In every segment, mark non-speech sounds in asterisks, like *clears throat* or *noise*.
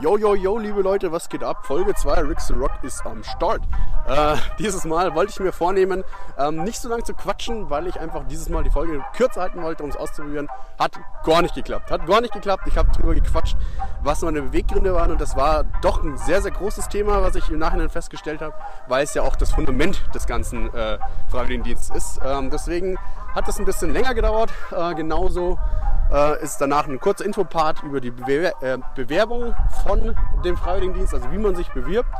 Yo, yo, yo, liebe Leute, was geht ab? Folge 2, Rick the Rock ist am Start. Äh, dieses Mal wollte ich mir vornehmen, ähm, nicht so lange zu quatschen, weil ich einfach dieses Mal die Folge kürzer halten wollte, um es auszuprobieren. Hat gar nicht geklappt. Hat gar nicht geklappt. Ich habe darüber gequatscht, was meine Beweggründe waren und das war doch ein sehr, sehr großes Thema, was ich im Nachhinein festgestellt habe, weil es ja auch das Fundament des ganzen äh, Freiwilligendienstes ist. Ähm, deswegen hat das ein bisschen länger gedauert. Äh, genauso äh, ist danach ein kurzer Infopart über die Bewer äh, Bewerbung von dem Freiwilligendienst, also wie man sich bewirbt.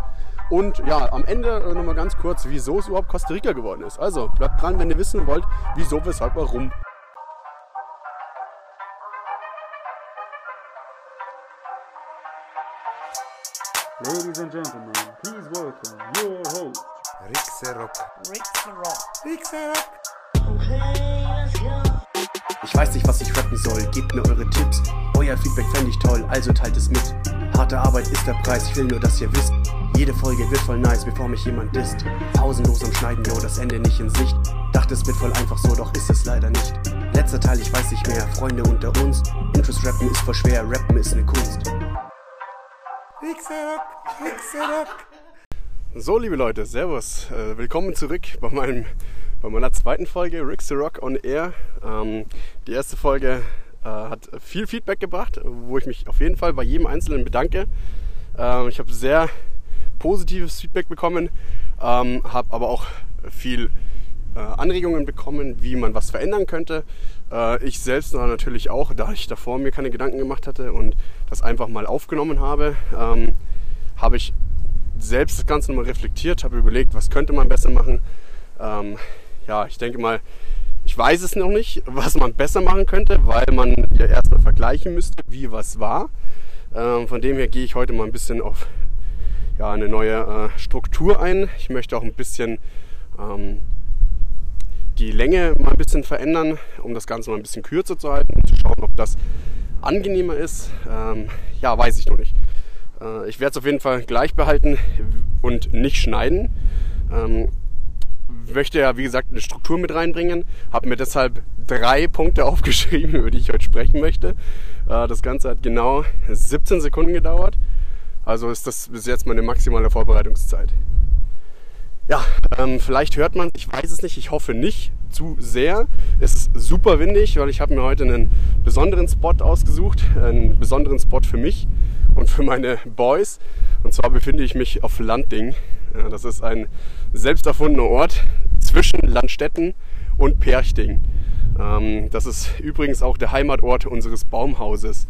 Und ja, am Ende äh, nochmal ganz kurz, wieso es überhaupt Costa Rica geworden ist. Also bleibt dran, wenn ihr wissen wollt, wieso, weshalb, warum. Ladies and gentlemen, please welcome your host. Rixerock. Rick the Rock. Rixerock. Okay, let's go. Ich weiß nicht, was ich rappen soll, gebt mir eure Tipps. Euer Feedback fände ich toll, also teilt es mit. Harte Arbeit ist der Preis, ich will nur, dass ihr wisst. Jede Folge wird voll nice, bevor mich jemand disst. Pausenlos am Schneiden, yo, das Ende nicht in Sicht. Dachte, es wird voll einfach so, doch ist es leider nicht. Letzter Teil, ich weiß nicht mehr, Freunde unter uns. Intros rappen ist voll schwer, rappen ist eine Kunst. Rixerock. Rixerock. So, liebe Leute, Servus. Äh, willkommen zurück bei, meinem, bei meiner zweiten Folge Rick the Rock on Air. Ähm, die erste Folge äh, hat viel Feedback gebracht, wo ich mich auf jeden Fall bei jedem Einzelnen bedanke. Ähm, ich habe sehr positives Feedback bekommen, ähm, habe aber auch viel äh, Anregungen bekommen, wie man was verändern könnte. Äh, ich selbst natürlich auch, da ich davor mir keine Gedanken gemacht hatte und das einfach mal aufgenommen habe, ähm, habe ich selbst das Ganze nochmal reflektiert, habe überlegt, was könnte man besser machen. Ähm, ja, ich denke mal, ich weiß es noch nicht, was man besser machen könnte, weil man ja erstmal vergleichen müsste, wie was war. Ähm, von dem her gehe ich heute mal ein bisschen auf ja, eine neue äh, Struktur ein. Ich möchte auch ein bisschen ähm, die Länge mal ein bisschen verändern, um das Ganze mal ein bisschen kürzer zu halten und zu schauen, ob das angenehmer ist. Ähm, ja, weiß ich noch nicht. Äh, ich werde es auf jeden Fall gleich behalten und nicht schneiden. Ähm, möchte ja, wie gesagt, eine Struktur mit reinbringen. Habe mir deshalb drei Punkte *laughs* aufgeschrieben, über die ich heute sprechen möchte. Äh, das Ganze hat genau 17 Sekunden gedauert. Also ist das bis jetzt meine maximale Vorbereitungszeit. Ja, ähm, vielleicht hört man, ich weiß es nicht, ich hoffe nicht zu sehr. Es ist super windig, weil ich habe mir heute einen besonderen Spot ausgesucht, einen besonderen Spot für mich und für meine Boys. Und zwar befinde ich mich auf Landding. Ja, das ist ein selbst erfundener Ort zwischen Landstetten und Perchting. Ähm, das ist übrigens auch der Heimatort unseres Baumhauses.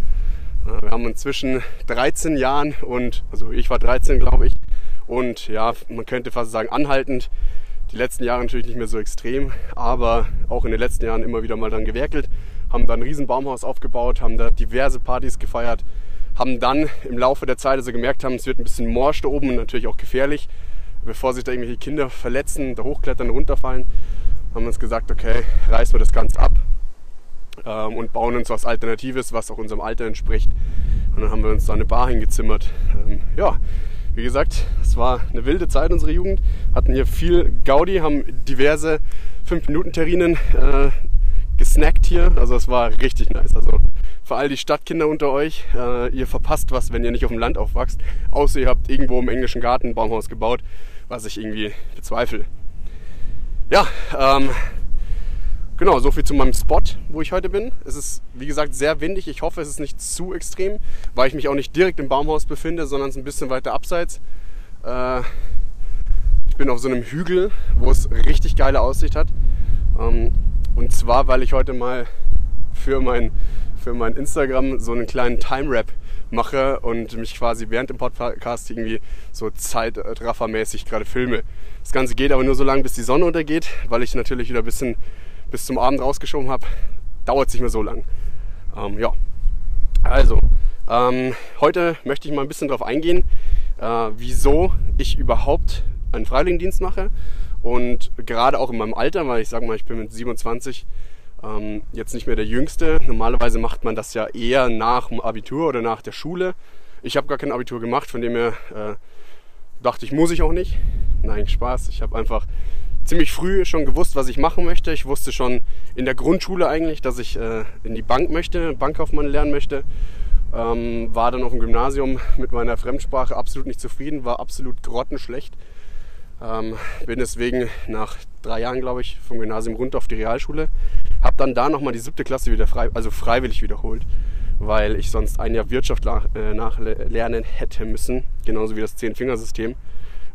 Äh, wir haben inzwischen 13 Jahren und, also ich war 13 glaube ich, und ja, man könnte fast sagen anhaltend. Die letzten Jahre natürlich nicht mehr so extrem, aber auch in den letzten Jahren immer wieder mal dran gewerkelt, haben da ein riesen Baumhaus aufgebaut, haben da diverse Partys gefeiert, haben dann im Laufe der Zeit, also gemerkt haben, es wird ein bisschen morsch da oben und natürlich auch gefährlich, bevor sich da irgendwelche Kinder verletzen, da hochklettern, runterfallen, haben wir uns gesagt, okay, reißen wir das Ganze ab ähm, und bauen uns was Alternatives, was auch unserem Alter entspricht. Und dann haben wir uns da eine Bar hingezimmert. Ähm, ja, wie gesagt, es war eine wilde Zeit unserer Jugend, hatten hier viel Gaudi, haben diverse 5-Minuten-Terrinen äh, gesnackt hier. Also es war richtig nice. Also für all die Stadtkinder unter euch, äh, ihr verpasst was, wenn ihr nicht auf dem Land aufwachst. Außer ihr habt irgendwo im englischen Garten ein Baumhaus gebaut, was ich irgendwie bezweifle. Ja, ähm, genau, so viel zu meinem Spot, wo ich heute bin. Es ist, wie gesagt, sehr windig. Ich hoffe, es ist nicht zu extrem, weil ich mich auch nicht direkt im Baumhaus befinde, sondern es ein bisschen weiter abseits. Äh, ich bin auf so einem Hügel, wo es richtig geile Aussicht hat. Ähm, und zwar, weil ich heute mal für mein, für mein Instagram so einen kleinen Time-Rap mache und mich quasi während dem Podcast irgendwie so zeitraffermäßig gerade filme. Das Ganze geht aber nur so lange, bis die Sonne untergeht, weil ich natürlich wieder ein bisschen bis zum Abend rausgeschoben habe. Dauert es nicht mehr so lang. Ähm, ja, also, ähm, heute möchte ich mal ein bisschen darauf eingehen, äh, wieso ich überhaupt einen Freiwilligendienst mache und gerade auch in meinem Alter, weil ich sage mal, ich bin mit 27 ähm, jetzt nicht mehr der Jüngste. Normalerweise macht man das ja eher nach dem Abitur oder nach der Schule. Ich habe gar kein Abitur gemacht, von dem her äh, dachte ich, muss ich auch nicht. Nein, Spaß. Ich habe einfach ziemlich früh schon gewusst, was ich machen möchte. Ich wusste schon in der Grundschule eigentlich, dass ich äh, in die Bank möchte, Bankkaufmann lernen möchte. Ähm, war dann auf dem Gymnasium mit meiner Fremdsprache absolut nicht zufrieden, war absolut grottenschlecht. Ähm, bin deswegen nach drei Jahren, glaube ich, vom Gymnasium runter auf die Realschule. Habe dann da nochmal die siebte Klasse wieder frei, also freiwillig wiederholt, weil ich sonst ein Jahr Wirtschaft äh, nachlernen hätte müssen, genauso wie das Zehn-Fingersystem.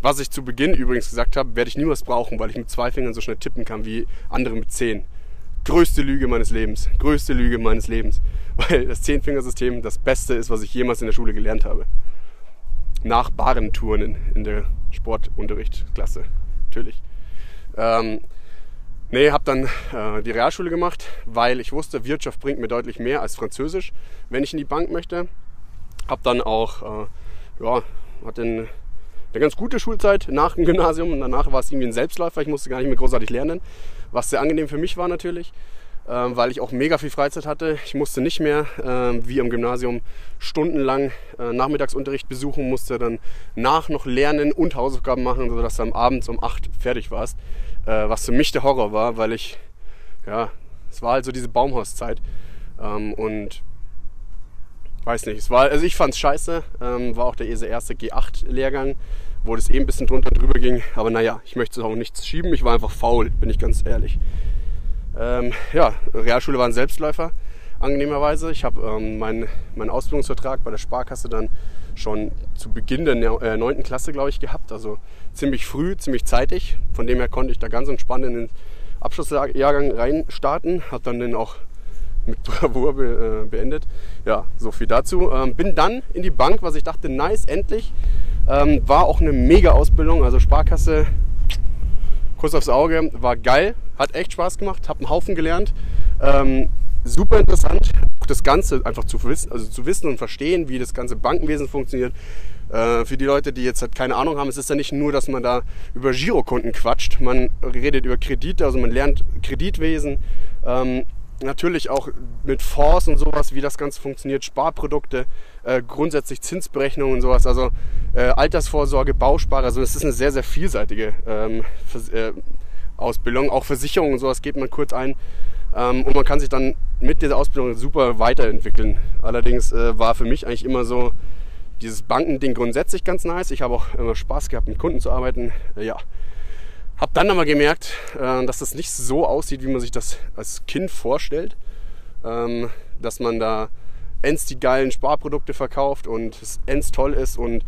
Was ich zu Beginn übrigens gesagt habe, werde ich niemals brauchen, weil ich mit zwei Fingern so schnell tippen kann wie andere mit zehn. Größte Lüge meines Lebens. Größte Lüge meines Lebens. *laughs* Weil das Zehn-Fingersystem das Beste ist, was ich jemals in der Schule gelernt habe. Nach Barenturnen in der Sportunterrichtsklasse. Natürlich. Ähm, nee, habe dann äh, die Realschule gemacht, weil ich wusste, Wirtschaft bringt mir deutlich mehr als Französisch, wenn ich in die Bank möchte. Habe dann auch, äh, ja, hatte einen eine ganz gute Schulzeit nach dem Gymnasium und danach war es irgendwie ein Selbstläufer. Ich musste gar nicht mehr großartig lernen, was sehr angenehm für mich war natürlich, ähm, weil ich auch mega viel Freizeit hatte. Ich musste nicht mehr ähm, wie im Gymnasium stundenlang äh, Nachmittagsunterricht besuchen, musste dann nach noch lernen und Hausaufgaben machen, sodass du am Abend um 8 fertig warst, äh, was für mich der Horror war, weil ich, ja, es war halt so diese Baumhauszeit ähm, und weiß nicht, es war, also ich fand es scheiße, ähm, war auch der erste G8-Lehrgang, wo das eben ein bisschen drunter und drüber ging, aber naja, ich möchte es auch nichts schieben, ich war einfach faul, bin ich ganz ehrlich. Ähm, ja, Realschule war ein Selbstläufer, angenehmerweise. Ich habe ähm, meinen mein Ausbildungsvertrag bei der Sparkasse dann schon zu Beginn der äh, 9. Klasse, glaube ich, gehabt, also ziemlich früh, ziemlich zeitig. Von dem her konnte ich da ganz entspannt in den Abschlussjahrgang reinstarten, habe dann den auch mit Bravour be, äh, beendet. Ja, so viel dazu. Ähm, bin dann in die Bank, was ich dachte, nice, endlich. Ähm, war auch eine mega Ausbildung, also Sparkasse, Kuss aufs Auge, war geil, hat echt Spaß gemacht, habe einen Haufen gelernt. Ähm, super interessant, das Ganze einfach zu wissen, also zu wissen und verstehen, wie das ganze Bankenwesen funktioniert. Äh, für die Leute, die jetzt halt keine Ahnung haben, es ist ja nicht nur, dass man da über Girokonten quatscht, man redet über Kredite, also man lernt Kreditwesen, ähm, natürlich auch mit Fonds und sowas, wie das Ganze funktioniert, Sparprodukte, äh, grundsätzlich Zinsberechnungen und sowas, also äh, Altersvorsorge, Bausparer, also es ist eine sehr, sehr vielseitige ähm, äh, Ausbildung. Auch Versicherungen und sowas geht man kurz ein. Ähm, und man kann sich dann mit dieser Ausbildung super weiterentwickeln. Allerdings äh, war für mich eigentlich immer so dieses Bankending grundsätzlich ganz nice. Ich habe auch immer Spaß gehabt, mit Kunden zu arbeiten. ja, hab dann aber gemerkt, äh, dass das nicht so aussieht, wie man sich das als Kind vorstellt. Ähm, dass man da ends die geilen Sparprodukte verkauft und es ends toll ist und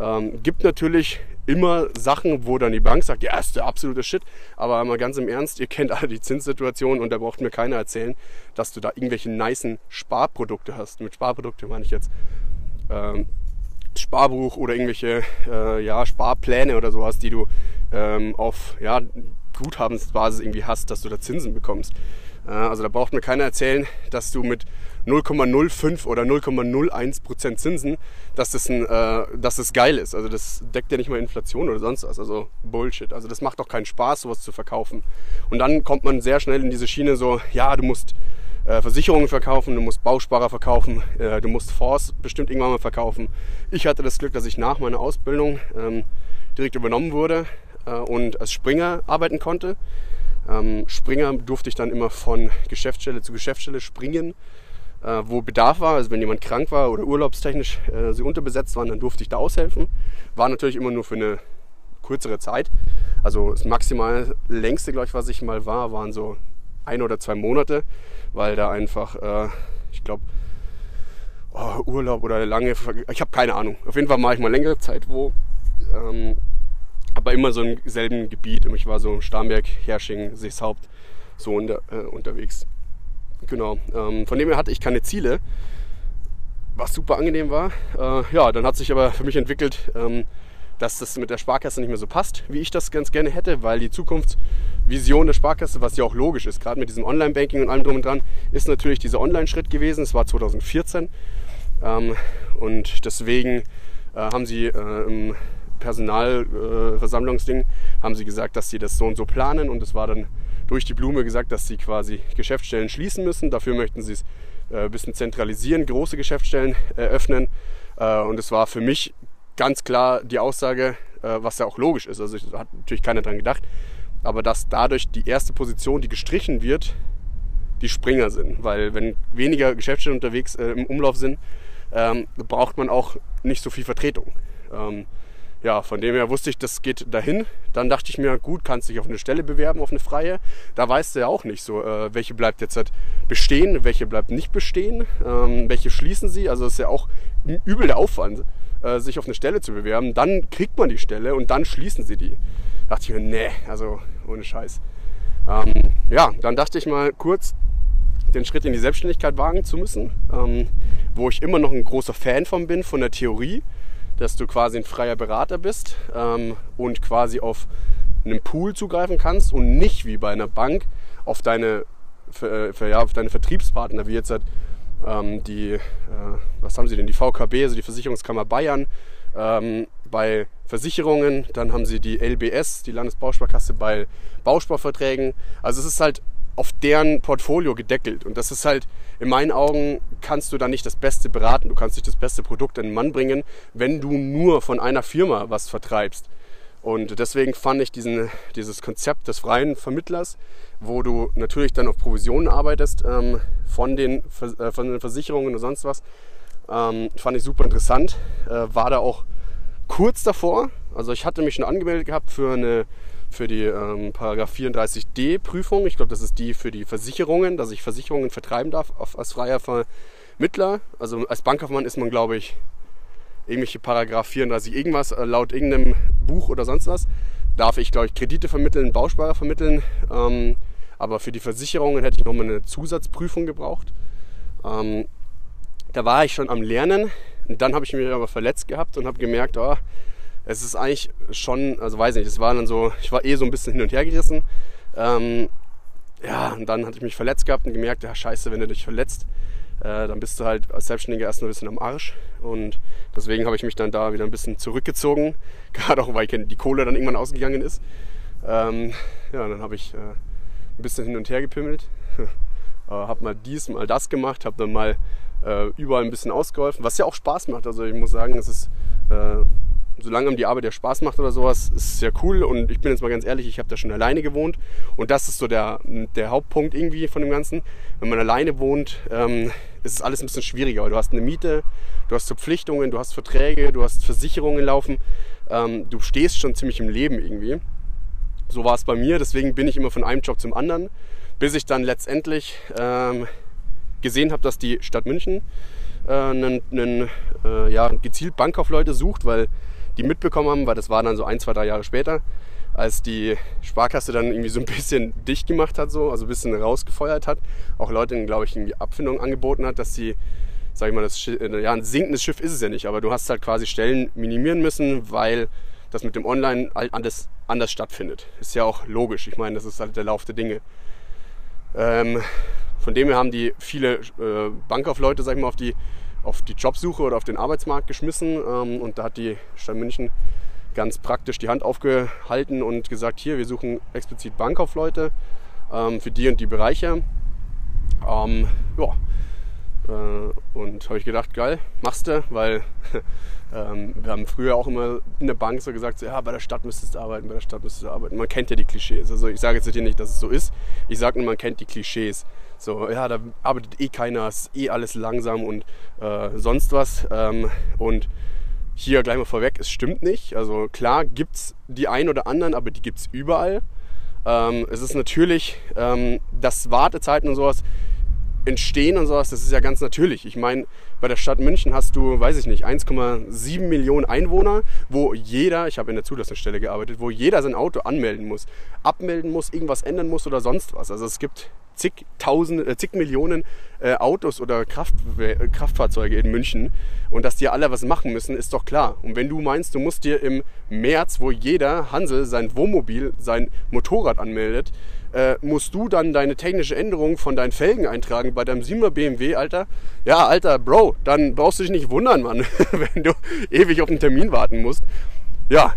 ähm, gibt natürlich immer Sachen, wo dann die Bank sagt, ja, ist der absolute Shit. Aber mal ganz im Ernst, ihr kennt alle die Zinssituation und da braucht mir keiner erzählen, dass du da irgendwelche nicen Sparprodukte hast. Mit Sparprodukte meine ich jetzt ähm, Sparbuch oder irgendwelche äh, ja, Sparpläne oder sowas, die du ähm, auf ja, Guthabensbasis irgendwie hast, dass du da Zinsen bekommst. Äh, also da braucht mir keiner erzählen, dass du mit 0,05 oder 0,01% Zinsen, dass das, ein, äh, dass das geil ist. Also das deckt ja nicht mal Inflation oder sonst was. Also Bullshit. Also das macht doch keinen Spaß, sowas zu verkaufen. Und dann kommt man sehr schnell in diese Schiene so, ja, du musst äh, Versicherungen verkaufen, du musst Bausparer verkaufen, äh, du musst Fonds bestimmt irgendwann mal verkaufen. Ich hatte das Glück, dass ich nach meiner Ausbildung ähm, direkt übernommen wurde äh, und als Springer arbeiten konnte. Ähm, Springer durfte ich dann immer von Geschäftsstelle zu Geschäftsstelle springen, äh, wo Bedarf war. Also wenn jemand krank war oder urlaubstechnisch äh, sie unterbesetzt waren, dann durfte ich da aushelfen. War natürlich immer nur für eine kürzere Zeit. Also das maximal längste, glaube ich, was ich mal war, waren so ein oder zwei Monate, weil da einfach, äh, ich glaube, oh, Urlaub oder lange, ich habe keine Ahnung. Auf jeden Fall mache ich mal längere Zeit wo. Ähm, aber immer so im selben Gebiet. Ich war so Starnberg, Hersching, Seeshaupt so unter, äh, unterwegs. Genau. Ähm, von dem her hatte ich keine Ziele, was super angenehm war. Äh, ja, dann hat sich aber für mich entwickelt, ähm, dass das mit der Sparkasse nicht mehr so passt, wie ich das ganz gerne hätte, weil die Zukunftsvision der Sparkasse, was ja auch logisch ist, gerade mit diesem Online-Banking und allem drum und dran, ist natürlich dieser Online-Schritt gewesen. Es war 2014 ähm, und deswegen äh, haben sie äh, im Personalversammlungsding, haben sie gesagt, dass sie das so und so planen und es war dann durch die Blume gesagt, dass sie quasi Geschäftsstellen schließen müssen. Dafür möchten sie es äh, ein bisschen zentralisieren, große Geschäftsstellen eröffnen. Äh, und es war für mich ganz klar die Aussage, äh, was ja auch logisch ist. Also hat natürlich keiner dran gedacht, aber dass dadurch die erste Position, die gestrichen wird, die Springer sind. Weil wenn weniger Geschäftsstellen unterwegs äh, im Umlauf sind, ähm, braucht man auch nicht so viel Vertretung. Ähm, ja, von dem her wusste ich, das geht dahin. Dann dachte ich mir, gut, kannst dich auf eine Stelle bewerben, auf eine freie. Da weißt du ja auch nicht so, äh, welche bleibt jetzt halt bestehen, welche bleibt nicht bestehen, ähm, welche schließen sie. Also es ist ja auch übel der Aufwand, äh, sich auf eine Stelle zu bewerben. Dann kriegt man die Stelle und dann schließen sie die. Da dachte ich mir, nee, also ohne Scheiß. Ähm, ja, dann dachte ich mal kurz, den Schritt in die Selbstständigkeit wagen zu müssen, ähm, wo ich immer noch ein großer Fan von bin, von der Theorie dass du quasi ein freier Berater bist ähm, und quasi auf einen Pool zugreifen kannst und nicht wie bei einer Bank auf deine, für, für, ja, auf deine Vertriebspartner, wie jetzt halt, ähm, die, äh, was haben sie denn, die VKB, also die Versicherungskammer Bayern, ähm, bei Versicherungen, dann haben sie die LBS, die Landesbausparkasse bei Bausparverträgen. Also es ist halt auf deren Portfolio gedeckelt. Und das ist halt, in meinen Augen, kannst du da nicht das Beste beraten, du kannst nicht das beste Produkt in den Mann bringen, wenn du nur von einer Firma was vertreibst. Und deswegen fand ich diesen, dieses Konzept des freien Vermittlers, wo du natürlich dann auf Provisionen arbeitest ähm, von, den, äh, von den Versicherungen und sonst was, ähm, fand ich super interessant. Äh, war da auch kurz davor. Also ich hatte mich schon angemeldet gehabt für eine für die ähm, Paragraph 34d Prüfung. Ich glaube, das ist die für die Versicherungen, dass ich Versicherungen vertreiben darf auf, als freier Vermittler. Also als Bankkaufmann ist man, glaube ich, irgendwelche Paragraph 34 irgendwas, äh, laut irgendeinem Buch oder sonst was, darf ich, glaube ich, Kredite vermitteln, Bausparer vermitteln. Ähm, aber für die Versicherungen hätte ich nochmal eine Zusatzprüfung gebraucht. Ähm, da war ich schon am Lernen. Und dann habe ich mich aber verletzt gehabt und habe gemerkt, oh, es ist eigentlich schon, also weiß nicht, es war dann so, ich war eh so ein bisschen hin und her gerissen. Ähm, ja, und dann hatte ich mich verletzt gehabt und gemerkt, ja, scheiße, wenn du dich verletzt, äh, dann bist du halt als Selbstständiger erst ein bisschen am Arsch. Und deswegen habe ich mich dann da wieder ein bisschen zurückgezogen, *laughs* gerade auch, weil die Kohle dann irgendwann ausgegangen ist. Ähm, ja, dann habe ich äh, ein bisschen hin und her gepimmelt, *laughs* äh, habe mal dies, mal das gemacht, habe dann mal äh, überall ein bisschen ausgeholfen, was ja auch Spaß macht. Also ich muss sagen, es ist äh, solange einem die Arbeit ja Spaß macht oder sowas, ist es sehr cool. Und ich bin jetzt mal ganz ehrlich, ich habe da schon alleine gewohnt. Und das ist so der, der Hauptpunkt irgendwie von dem Ganzen. Wenn man alleine wohnt, ähm, ist es alles ein bisschen schwieriger. Du hast eine Miete, du hast Verpflichtungen, du hast Verträge, du hast Versicherungen laufen. Ähm, du stehst schon ziemlich im Leben irgendwie. So war es bei mir. Deswegen bin ich immer von einem Job zum anderen, bis ich dann letztendlich ähm, gesehen habe, dass die Stadt München äh, einen, einen, äh, ja, gezielt Bankkaufleute sucht, weil die mitbekommen haben, weil das war dann so ein, zwei, drei Jahre später, als die Sparkasse dann irgendwie so ein bisschen *laughs* dicht gemacht hat, so, also ein bisschen rausgefeuert hat. Auch Leuten, glaube ich, irgendwie Abfindungen angeboten hat, dass sie, sag ich mal, das Schiff, äh, ja, ein sinkendes Schiff ist es ja nicht, aber du hast halt quasi Stellen minimieren müssen, weil das mit dem Online halt anders, anders stattfindet. Ist ja auch logisch. Ich meine, das ist halt der Lauf der Dinge. Ähm, von dem her haben die viele äh, Bankaufleute, sag ich mal, auf die auf die Jobsuche oder auf den Arbeitsmarkt geschmissen. Ähm, und da hat die Stadt München ganz praktisch die Hand aufgehalten und gesagt, hier, wir suchen explizit Bankkaufleute ähm, für die und die Bereiche. Ähm, ja, äh, und habe ich gedacht, geil, machst du, weil *laughs* ähm, wir haben früher auch immer in der Bank so gesagt, so, ja, bei der Stadt müsstest du arbeiten, bei der Stadt müsstest du arbeiten. Man kennt ja die Klischees. Also ich sage jetzt hier nicht, dass es so ist. Ich sage nur, man kennt die Klischees. So, ja, da arbeitet eh keiner, ist eh alles langsam und äh, sonst was. Ähm, und hier gleich mal vorweg, es stimmt nicht. Also klar gibt es die einen oder anderen, aber die gibt es überall. Ähm, es ist natürlich, ähm, dass Wartezeiten und sowas entstehen und sowas, das ist ja ganz natürlich. Ich meine, bei der Stadt München hast du, weiß ich nicht, 1,7 Millionen Einwohner, wo jeder, ich habe in der Zulassungsstelle gearbeitet, wo jeder sein Auto anmelden muss, abmelden muss, irgendwas ändern muss oder sonst was. Also es gibt zig, tausend, äh, zig Millionen äh, Autos oder Kraft, äh, Kraftfahrzeuge in München und dass die alle was machen müssen, ist doch klar. Und wenn du meinst, du musst dir im März, wo jeder Hansel sein Wohnmobil, sein Motorrad anmeldet, äh, musst du dann deine technische Änderung von deinen Felgen eintragen bei deinem 7er BMW, Alter. Ja, Alter, Bro, dann brauchst du dich nicht wundern, Mann, *laughs* wenn du ewig auf einen Termin warten musst. Ja.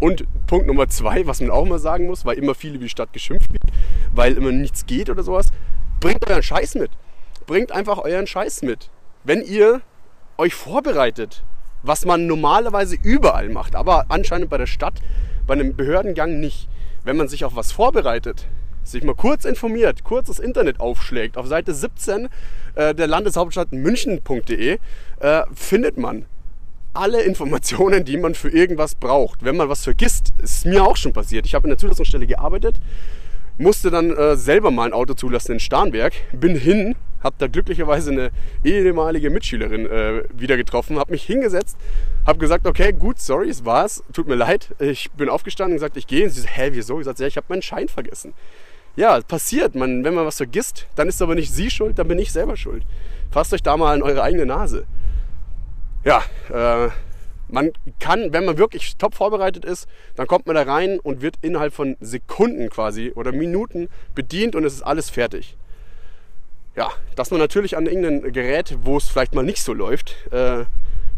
Und Punkt Nummer zwei, was man auch mal sagen muss, weil immer viele wie die Stadt geschimpft wird, weil immer nichts geht oder sowas, bringt euren Scheiß mit. Bringt einfach euren Scheiß mit. Wenn ihr euch vorbereitet, was man normalerweise überall macht, aber anscheinend bei der Stadt, bei einem Behördengang nicht wenn man sich auf was vorbereitet, sich mal kurz informiert, kurz das Internet aufschlägt, auf Seite 17 äh, der Landeshauptstadt München.de äh, findet man alle Informationen, die man für irgendwas braucht. Wenn man was vergisst, ist mir auch schon passiert. Ich habe in der Zulassungsstelle gearbeitet, musste dann äh, selber mal ein Auto zulassen in Starnberg, bin hin, habe da glücklicherweise eine ehemalige Mitschülerin äh, wieder getroffen, habe mich hingesetzt, habe gesagt, okay, gut, sorry, es war's, tut mir leid. Ich bin aufgestanden und gesagt, ich gehe. Und sie so, hä, wieso? Ich sagte, ja, ich habe meinen Schein vergessen. Ja, passiert. Man, wenn man was vergisst, dann ist aber nicht sie schuld, dann bin ich selber schuld. Fasst euch da mal an eure eigene Nase. Ja, äh, man kann, wenn man wirklich top vorbereitet ist, dann kommt man da rein und wird innerhalb von Sekunden quasi oder Minuten bedient und es ist alles fertig. Ja, dass man natürlich an irgendeinem Gerät, wo es vielleicht mal nicht so läuft, äh,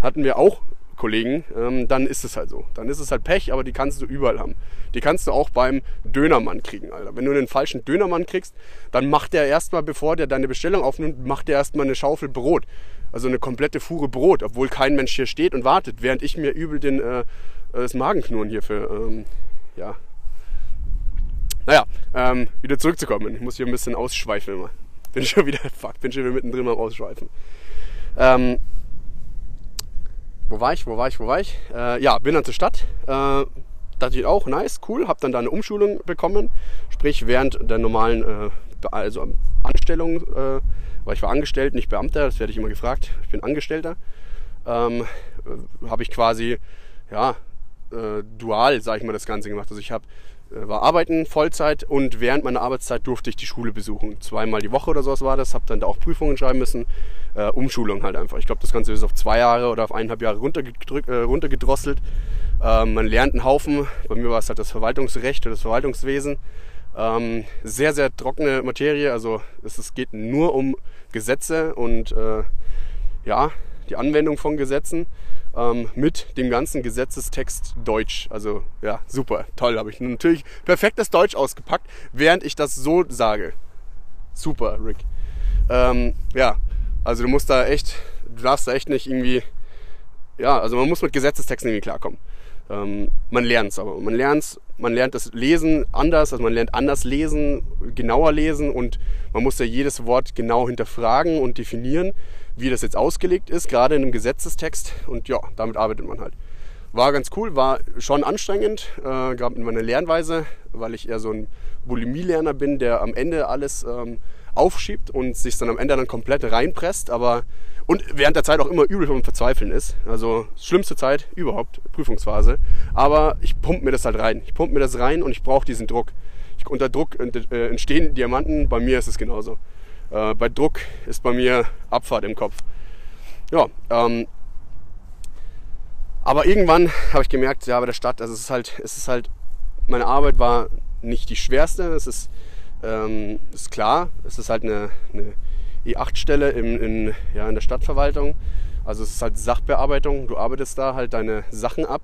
hatten wir auch Kollegen, ähm, dann ist es halt so. Dann ist es halt Pech, aber die kannst du überall haben. Die kannst du auch beim Dönermann kriegen, Alter. Wenn du einen falschen Dönermann kriegst, dann macht der erstmal, bevor der deine Bestellung aufnimmt, macht der erstmal eine Schaufel Brot. Also eine komplette Fuhre Brot, obwohl kein Mensch hier steht und wartet, während ich mir übel den, äh, das Magenknurren hier für, ähm, ja. Naja, ähm, wieder zurückzukommen. Ich muss hier ein bisschen ausschweifen immer. Bin schon wieder, fuck, bin schon wieder mittendrin am Ausschweifen. Ähm, wo war ich, wo war ich, wo war ich? Äh, ja, bin dann zur Stadt. Äh, dachte ich auch, nice, cool. Hab dann da eine Umschulung bekommen. Sprich, während der normalen äh, also Anstellung, äh, weil ich war angestellt, nicht Beamter, das werde ich immer gefragt. Ich bin Angestellter. Ähm, äh, habe ich quasi, ja, äh, dual, sage ich mal, das Ganze gemacht. Also ich habe war arbeiten Vollzeit und während meiner Arbeitszeit durfte ich die Schule besuchen. Zweimal die Woche oder sowas war das. Habe dann da auch Prüfungen schreiben müssen. Äh, Umschulung halt einfach. Ich glaube, das Ganze ist auf zwei Jahre oder auf eineinhalb Jahre runtergedrückt, äh, runtergedrosselt. Ähm, man lernt einen Haufen. Bei mir war es halt das Verwaltungsrecht oder das Verwaltungswesen. Ähm, sehr, sehr trockene Materie. Also es, es geht nur um Gesetze und äh, ja, die Anwendung von Gesetzen ähm, mit dem ganzen Gesetzestext Deutsch. Also ja, super, toll. Habe ich natürlich perfektes Deutsch ausgepackt, während ich das so sage. Super, Rick. Ähm, ja, also du musst da echt, du darfst da echt nicht irgendwie, ja, also man muss mit Gesetzestexten irgendwie klarkommen. Ähm, man lernt es aber. Man lernt man lernt das Lesen anders, also man lernt anders lesen, genauer lesen und man muss ja jedes Wort genau hinterfragen und definieren, wie das jetzt ausgelegt ist, gerade in einem Gesetzestext. Und ja, damit arbeitet man halt. War ganz cool, war schon anstrengend, äh, gerade mit meiner Lernweise, weil ich eher so ein Bulimie-Lerner bin, der am Ende alles ähm, aufschiebt und sich dann am Ende dann komplett reinpresst, aber und während der Zeit auch immer übel vom Verzweifeln ist. Also schlimmste Zeit überhaupt, Prüfungsphase. Aber ich pump mir das halt rein. Ich pump mir das rein und ich brauche diesen Druck. Ich, unter Druck äh, entstehen Diamanten, bei mir ist es genauso. Äh, bei Druck ist bei mir Abfahrt im Kopf. Ja, ähm, aber irgendwann habe ich gemerkt, ja, bei der Stadt, also es ist halt, es ist halt, meine Arbeit war nicht die schwerste. Es ist, ähm, ist klar, es ist halt eine, eine E8-Stelle in, in, ja, in der Stadtverwaltung. Also es ist halt Sachbearbeitung. Du arbeitest da halt deine Sachen ab.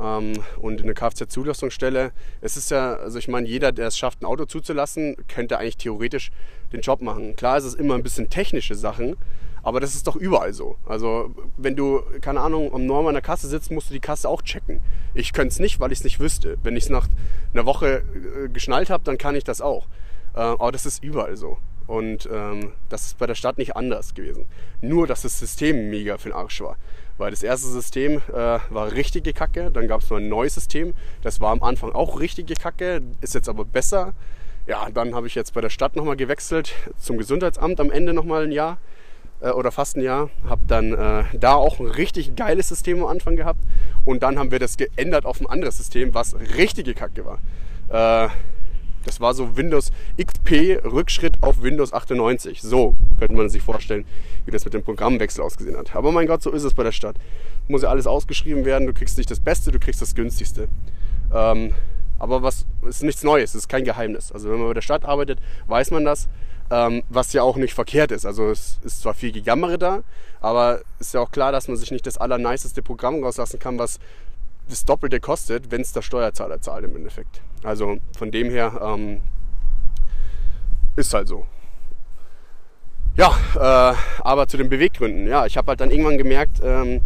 Ähm, und in der Kfz-Zulassungsstelle, es ist ja, also ich meine, jeder, der es schafft, ein Auto zuzulassen, könnte eigentlich theoretisch den Job machen. Klar ist es immer ein bisschen technische Sachen, aber das ist doch überall so. Also wenn du, keine Ahnung, am Norm an der Kasse sitzt, musst du die Kasse auch checken. Ich könnte es nicht, weil ich es nicht wüsste. Wenn ich es nach einer Woche äh, geschnallt habe, dann kann ich das auch. Äh, aber das ist überall so. Und ähm, das ist bei der Stadt nicht anders gewesen. Nur, dass das System mega für den Arsch war. Weil das erste System äh, war richtige Kacke, dann gab es noch ein neues System, das war am Anfang auch richtige Kacke, ist jetzt aber besser. Ja, dann habe ich jetzt bei der Stadt nochmal gewechselt zum Gesundheitsamt am Ende nochmal ein Jahr äh, oder fast ein Jahr. Habe dann äh, da auch ein richtig geiles System am Anfang gehabt und dann haben wir das geändert auf ein anderes System, was richtige Kacke war. Das war so Windows XP Rückschritt auf Windows 98. So könnte man sich vorstellen, wie das mit dem Programmwechsel ausgesehen hat. Aber mein Gott, so ist es bei der Stadt. Muss ja alles ausgeschrieben werden. Du kriegst nicht das Beste, du kriegst das Günstigste. Ähm, aber was ist nichts Neues, es ist kein Geheimnis. Also wenn man bei der Stadt arbeitet, weiß man das, ähm, was ja auch nicht verkehrt ist. Also es ist zwar viel Gejammere da, aber ist ja auch klar, dass man sich nicht das allerniceste Programm rauslassen kann, was das Doppelte kostet, wenn es der Steuerzahler zahlt im Endeffekt. Also von dem her ähm, ist halt so. Ja, äh, aber zu den Beweggründen. Ja, ich habe halt dann irgendwann gemerkt, ähm,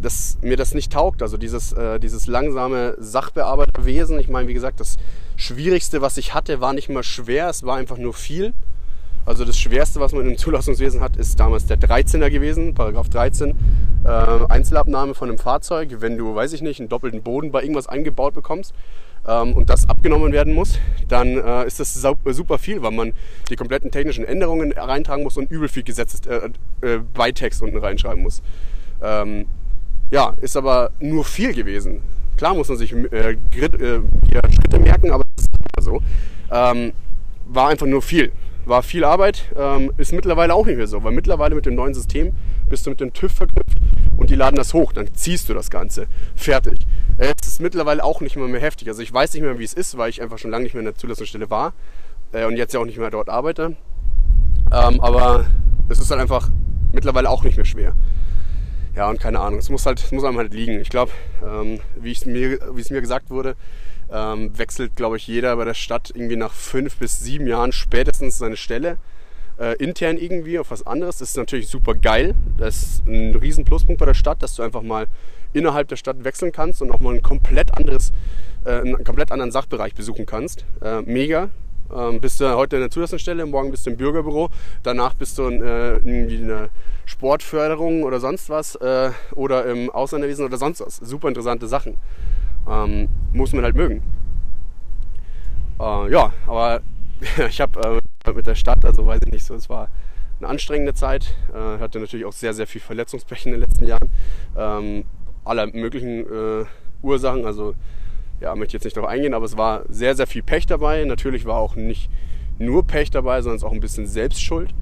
dass mir das nicht taugt. Also dieses, äh, dieses langsame Sachbearbeiterwesen. Ich meine, wie gesagt, das Schwierigste, was ich hatte, war nicht mal schwer, es war einfach nur viel. Also das Schwerste, was man im Zulassungswesen hat, ist damals der 13er gewesen, Paragraph 13, äh, Einzelabnahme von einem Fahrzeug, wenn du, weiß ich nicht, einen doppelten Boden bei irgendwas eingebaut bekommst ähm, und das abgenommen werden muss, dann äh, ist das sau- super viel, weil man die kompletten technischen Änderungen reintragen muss und übel viel Gesetzes äh, äh, Beitext unten reinschreiben muss. Ähm, ja, ist aber nur viel gewesen. Klar muss man sich äh, äh, Schritte merken, aber das ist so. Ähm, war einfach nur viel. War viel Arbeit, ähm, ist mittlerweile auch nicht mehr so, weil mittlerweile mit dem neuen System bist du mit dem TÜV verknüpft und die laden das hoch, dann ziehst du das Ganze. Fertig. Es ist mittlerweile auch nicht mehr, mehr heftig. Also ich weiß nicht mehr, wie es ist, weil ich einfach schon lange nicht mehr in der Zulassungsstelle war äh, und jetzt ja auch nicht mehr dort arbeite. Ähm, aber es ist halt einfach mittlerweile auch nicht mehr schwer. Ja, und keine Ahnung, es muss halt, es muss einem halt liegen. Ich glaube, ähm, wie es mir, wie es mir gesagt wurde, ähm, wechselt, glaube ich, jeder bei der Stadt irgendwie nach fünf bis sieben Jahren spätestens seine Stelle. Äh, intern irgendwie auf was anderes. Das ist natürlich super geil. Das ist ein riesen Pluspunkt bei der Stadt, dass du einfach mal innerhalb der Stadt wechseln kannst und auch mal ein komplett anderes, äh, einen komplett anderen Sachbereich besuchen kannst. Äh, mega. Ähm, bist du heute in der Zulassungsstelle, morgen bist du im Bürgerbüro, danach bist du in, äh, irgendwie in einer Sportförderung oder sonst was äh, oder im Ausländerwesen oder sonst was. Super interessante Sachen. Ähm, muss man halt mögen. Äh, ja, aber *laughs* ich habe äh, mit der Stadt, also weiß ich nicht so, es war eine anstrengende Zeit. Äh, hatte natürlich auch sehr, sehr viel Verletzungspech in den letzten Jahren. Ähm, aller möglichen äh, Ursachen, also ja, möchte ich jetzt nicht darauf eingehen, aber es war sehr, sehr viel Pech dabei. Natürlich war auch nicht nur Pech dabei, sondern es auch ein bisschen Selbstschuld.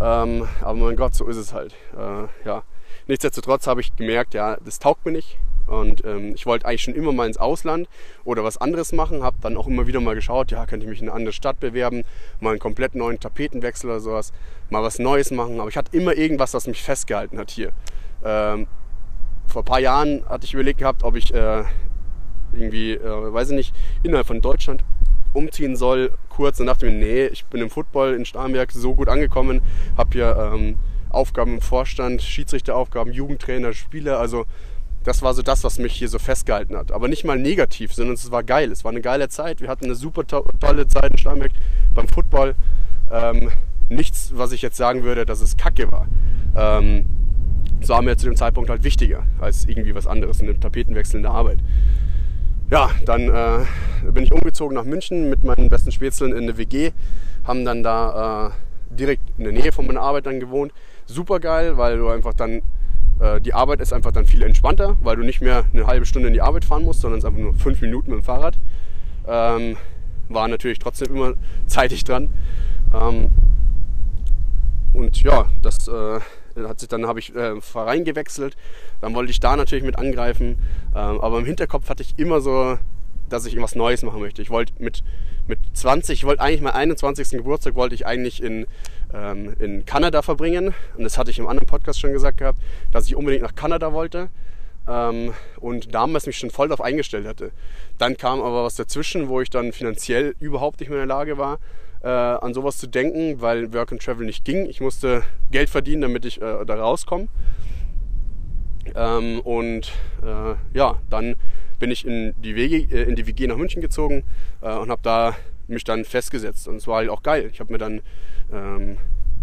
Ähm, aber mein Gott, so ist es halt. Äh, ja. Nichtsdestotrotz habe ich gemerkt, ja, das taugt mir nicht. Und ähm, ich wollte eigentlich schon immer mal ins Ausland oder was anderes machen. Habe dann auch immer wieder mal geschaut, ja, könnte ich mich in eine andere Stadt bewerben, mal einen komplett neuen Tapetenwechsel oder sowas, mal was Neues machen. Aber ich hatte immer irgendwas, was mich festgehalten hat hier. Ähm, vor ein paar Jahren hatte ich überlegt gehabt, ob ich äh, irgendwie, äh, weiß ich nicht, innerhalb von Deutschland umziehen soll. Kurz, dann dachte ich mir, nee, ich bin im Football in Starnberg so gut angekommen, habe hier ähm, Aufgaben im Vorstand, Schiedsrichteraufgaben, Jugendtrainer, Spieler, also das war so das, was mich hier so festgehalten hat. Aber nicht mal negativ, sondern es war geil. Es war eine geile Zeit. Wir hatten eine super to tolle Zeit in Starnberg beim Football. Ähm, nichts, was ich jetzt sagen würde, dass es kacke war. Ähm, das war mir zu dem Zeitpunkt halt wichtiger als irgendwie was anderes, eine Tapetenwechsel in der Arbeit. Ja, dann äh, bin ich umgezogen nach München mit meinen besten Spätzeln in eine WG, haben dann da äh, direkt in der Nähe von meiner Arbeit dann gewohnt. Super geil, weil du einfach dann, äh, die Arbeit ist einfach dann viel entspannter, weil du nicht mehr eine halbe Stunde in die Arbeit fahren musst, sondern es einfach nur fünf Minuten mit dem Fahrrad. Ähm, war natürlich trotzdem immer *laughs* zeitig dran. Ähm, und ja, das äh, hat sich dann habe ich äh, Verein gewechselt. Dann wollte ich da natürlich mit angreifen. Ähm, aber im Hinterkopf hatte ich immer so, dass ich irgendwas Neues machen möchte. Ich wollte mit, mit 20, ich wollte eigentlich meinen 21. Geburtstag wollte ich eigentlich in, ähm, in Kanada verbringen. Und das hatte ich im anderen Podcast schon gesagt gehabt, dass ich unbedingt nach Kanada wollte. Ähm, und damals mich schon voll darauf eingestellt hatte. Dann kam aber was dazwischen, wo ich dann finanziell überhaupt nicht mehr in der Lage war, äh, an sowas zu denken, weil Work and Travel nicht ging. Ich musste Geld verdienen, damit ich äh, da rauskomme. Ähm, und äh, ja, dann bin ich in die, WG, äh, in die WG nach München gezogen äh, und habe da mich dann festgesetzt. Und es war halt auch geil. Ich habe mir dann ähm,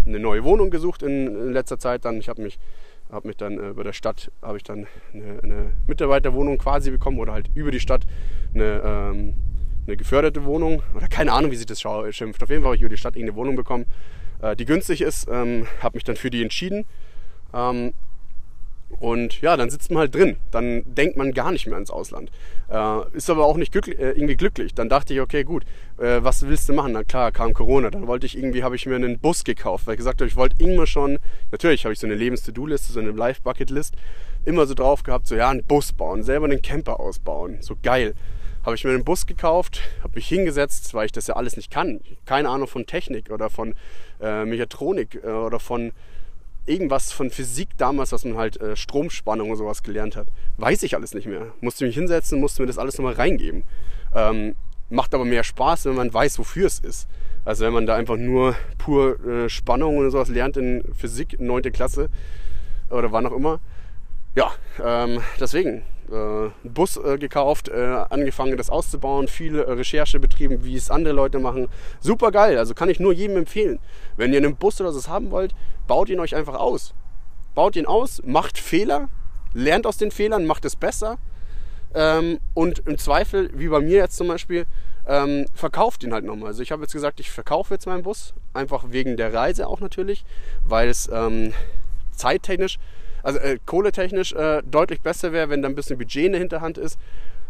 eine neue Wohnung gesucht in, in letzter Zeit. Dann ich habe mich habe mich dann äh, bei der Stadt habe ich dann eine, eine Mitarbeiterwohnung quasi bekommen oder halt über die Stadt eine, ähm, eine geförderte Wohnung oder keine Ahnung, wie sich das schimpft. Auf jeden Fall habe ich über die Stadt irgendeine Wohnung bekommen, äh, die günstig ist. Ähm, habe mich dann für die entschieden. Ähm, und ja, dann sitzt man halt drin. Dann denkt man gar nicht mehr ans Ausland. Äh, ist aber auch nicht glücklich, äh, irgendwie glücklich. Dann dachte ich, okay, gut, äh, was willst du machen? Na klar, kam Corona. Dann wollte ich irgendwie, habe ich mir einen Bus gekauft, weil ich gesagt habe, ich wollte immer schon, natürlich habe ich so eine Lebens-To-Do-Liste, so eine Life-Bucket-List, immer so drauf gehabt, so ja, einen Bus bauen, selber einen Camper ausbauen. So geil. Habe ich mir einen Bus gekauft, habe mich hingesetzt, weil ich das ja alles nicht kann. Keine Ahnung von Technik oder von äh, Mechatronik äh, oder von irgendwas von Physik damals, was man halt äh, Stromspannung und sowas gelernt hat. Weiß ich alles nicht mehr. Musste mich hinsetzen, musste mir das alles nochmal reingeben. Ähm, macht aber mehr Spaß, wenn man weiß, wofür es ist. Also wenn man da einfach nur pur äh, Spannung und sowas lernt in Physik, 9. Klasse oder wann auch immer. ja, ähm, deswegen einen Bus äh, gekauft, äh, angefangen das auszubauen, viel äh, Recherche betrieben, wie es andere Leute machen. Super geil, also kann ich nur jedem empfehlen. Wenn ihr einen Bus oder so haben wollt, baut ihn euch einfach aus. Baut ihn aus, macht Fehler, lernt aus den Fehlern, macht es besser. Ähm, und im Zweifel, wie bei mir jetzt zum Beispiel, ähm, verkauft ihn halt nochmal. Also ich habe jetzt gesagt, ich verkaufe jetzt meinen Bus, einfach wegen der Reise auch natürlich, weil es ähm, zeittechnisch, also äh, kohletechnisch äh, deutlich besser wäre, wenn da ein bisschen Budget in der Hinterhand ist.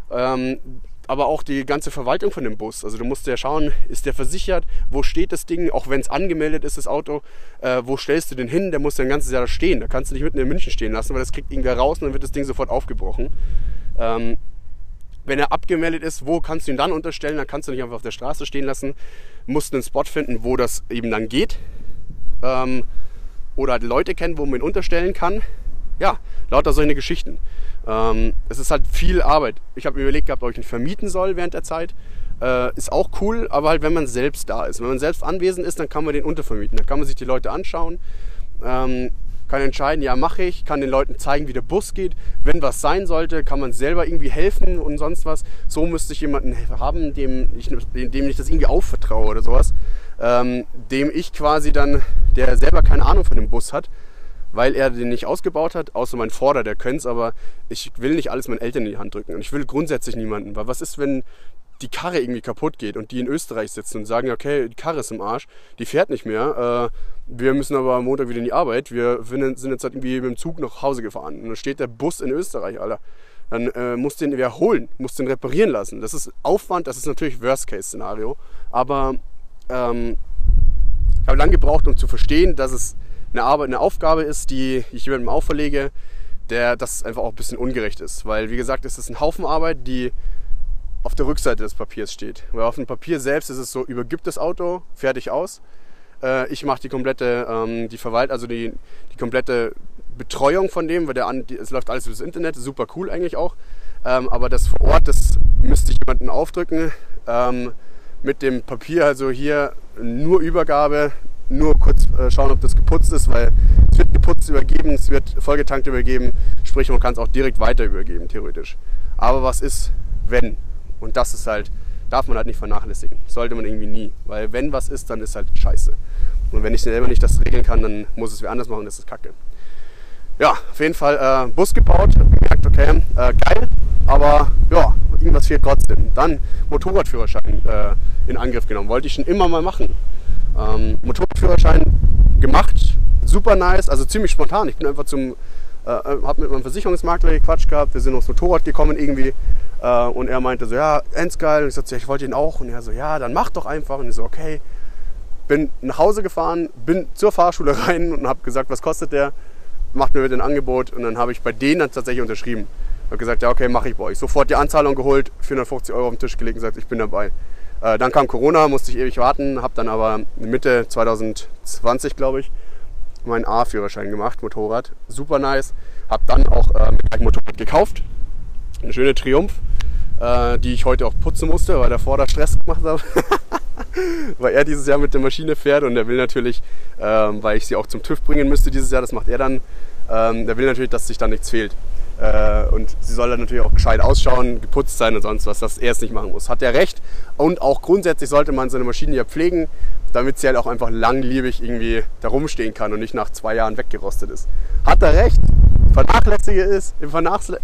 Ähm, aber auch die ganze Verwaltung von dem Bus. Also du musst ja schauen, ist der versichert, wo steht das Ding, auch wenn es angemeldet ist, das Auto, äh, wo stellst du den hin, der muss dann ein ganzes Jahr da stehen. Da kannst du nicht mitten in München stehen lassen, weil das kriegt irgendwer raus und dann wird das Ding sofort aufgebrochen. Ähm, wenn er abgemeldet ist, wo kannst du ihn dann unterstellen? Dann kannst du nicht einfach auf der Straße stehen lassen. Musst einen Spot finden, wo das eben dann geht. Ähm, oder halt Leute kennen, wo man ihn unterstellen kann. Ja, lauter solche Geschichten. Ähm, es ist halt viel Arbeit. Ich habe mir überlegt gehabt, ob ich ihn vermieten soll während der Zeit. Äh, ist auch cool, aber halt wenn man selbst da ist. Wenn man selbst anwesend ist, dann kann man den untervermieten. Dann kann man sich die Leute anschauen. Ähm, kann entscheiden, ja mache ich, kann den Leuten zeigen, wie der Bus geht. Wenn was sein sollte, kann man selber irgendwie helfen und sonst was. So müsste ich jemanden haben, dem ich, dem ich das irgendwie aufvertraue oder sowas. Ähm, dem ich quasi dann, der selber keine Ahnung von dem Bus hat, weil er den nicht ausgebaut hat, außer mein Vorder, der könnte es, aber ich will nicht alles meinen Eltern in die Hand drücken. Und ich will grundsätzlich niemanden, weil was ist, wenn die Karre irgendwie kaputt geht und die in Österreich sitzen und sagen, okay, die Karre ist im Arsch, die fährt nicht mehr, äh, wir müssen aber am Montag wieder in die Arbeit, wir sind jetzt halt irgendwie mit dem Zug nach Hause gefahren und dann steht der Bus in Österreich, Alter. Dann äh, musst du den wieder holen, musst den reparieren lassen. Das ist Aufwand, das ist natürlich Worst-Case-Szenario, aber ähm, ich habe lange gebraucht, um zu verstehen, dass es eine, Arbeit, eine Aufgabe ist, die ich jemandem auferlege, der das einfach auch ein bisschen ungerecht ist. Weil, wie gesagt, es ist ein Haufen Arbeit, die auf der Rückseite des Papiers steht. Weil auf dem Papier selbst ist es so, übergibt das Auto, fertig aus. Äh, ich mache die komplette, ähm, die Verwalt, also die, die komplette Betreuung von dem, weil der an, die, es läuft alles über das Internet, super cool eigentlich auch. Ähm, aber das vor Ort, das müsste ich jemanden aufdrücken. Ähm, mit dem Papier, also hier nur Übergabe, nur kurz äh, schauen, ob das geputzt ist, weil es wird geputzt übergeben, es wird vollgetankt übergeben, sprich man kann es auch direkt weiter übergeben, theoretisch. Aber was ist, wenn? Und das ist halt, darf man halt nicht vernachlässigen. Sollte man irgendwie nie. Weil wenn was ist, dann ist halt scheiße. Und wenn ich selber nicht das regeln kann, dann muss es wer anders machen, das ist kacke. Ja, auf jeden Fall äh, Bus gebaut, gemerkt, okay, äh, geil, aber ja, irgendwas fehlt trotzdem. Dann Motorradführerschein äh, in Angriff genommen, wollte ich schon immer mal machen. Ähm, Motorradführerschein gemacht, super nice, also ziemlich spontan. Ich bin einfach zum, äh, habe mit meinem Versicherungsmakler gequatscht gehabt, wir sind aufs Motorrad gekommen irgendwie äh, und er meinte so, ja, endgeil. Und ich sagte, ja, ich wollte ihn auch. Und er so, ja, dann mach doch einfach. Und ich so, okay. Bin nach Hause gefahren, bin zur Fahrschule rein und habe gesagt, was kostet der? Macht mir bitte ein Angebot. Und dann habe ich bei denen dann tatsächlich unterschrieben. Habe gesagt, ja, okay, mache ich bei euch. Sofort die Anzahlung geholt, 450 Euro auf den Tisch gelegt und gesagt, ich bin dabei. Äh, dann kam Corona, musste ich ewig warten, habe dann aber Mitte 2020, glaube ich, meinen A-Führerschein gemacht, Motorrad. Super nice. Habe dann auch äh, ein Motorrad gekauft. Eine schöne Triumph, äh, die ich heute auch putzen musste, weil davor da Stress gemacht habe. *laughs* weil er dieses Jahr mit der Maschine fährt und er will natürlich, ähm, weil ich sie auch zum TÜV bringen müsste dieses Jahr, das macht er dann, ähm, der will natürlich, dass sich da nichts fehlt. Äh, und sie soll dann natürlich auch gescheit ausschauen, geputzt sein und sonst was, dass er es nicht machen muss. Hat er recht. Und auch grundsätzlich sollte man seine Maschine ja pflegen, damit sie halt auch einfach langlebig irgendwie da rumstehen kann und nicht nach zwei Jahren weggerostet ist. Hat er recht. Vernachlässige, ist, vernachlä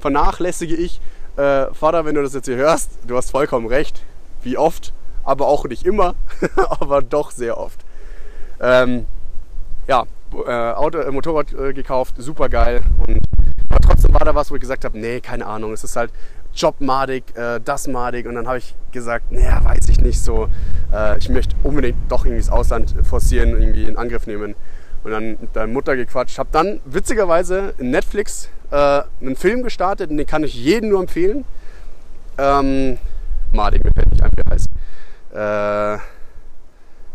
vernachlässige ich. Äh, Vater, wenn du das jetzt hier hörst, du hast vollkommen recht. Wie oft, aber auch nicht immer, *laughs* aber doch sehr oft. Ähm, ja, äh, Auto, äh, Motorrad äh, gekauft, super geil. Und, aber trotzdem war da was, wo ich gesagt habe, nee, keine Ahnung, es ist halt jobmadig, äh, das madig. Und dann habe ich gesagt, naja, weiß ich nicht so. Äh, ich möchte unbedingt doch irgendwie das Ausland forcieren, irgendwie in Angriff nehmen. Und dann mit deiner Mutter gequatscht. Habe dann witzigerweise in Netflix äh, einen Film gestartet den kann ich jedem nur empfehlen. Ähm, madig, mir fällt nicht ein, wie er heißt. Äh,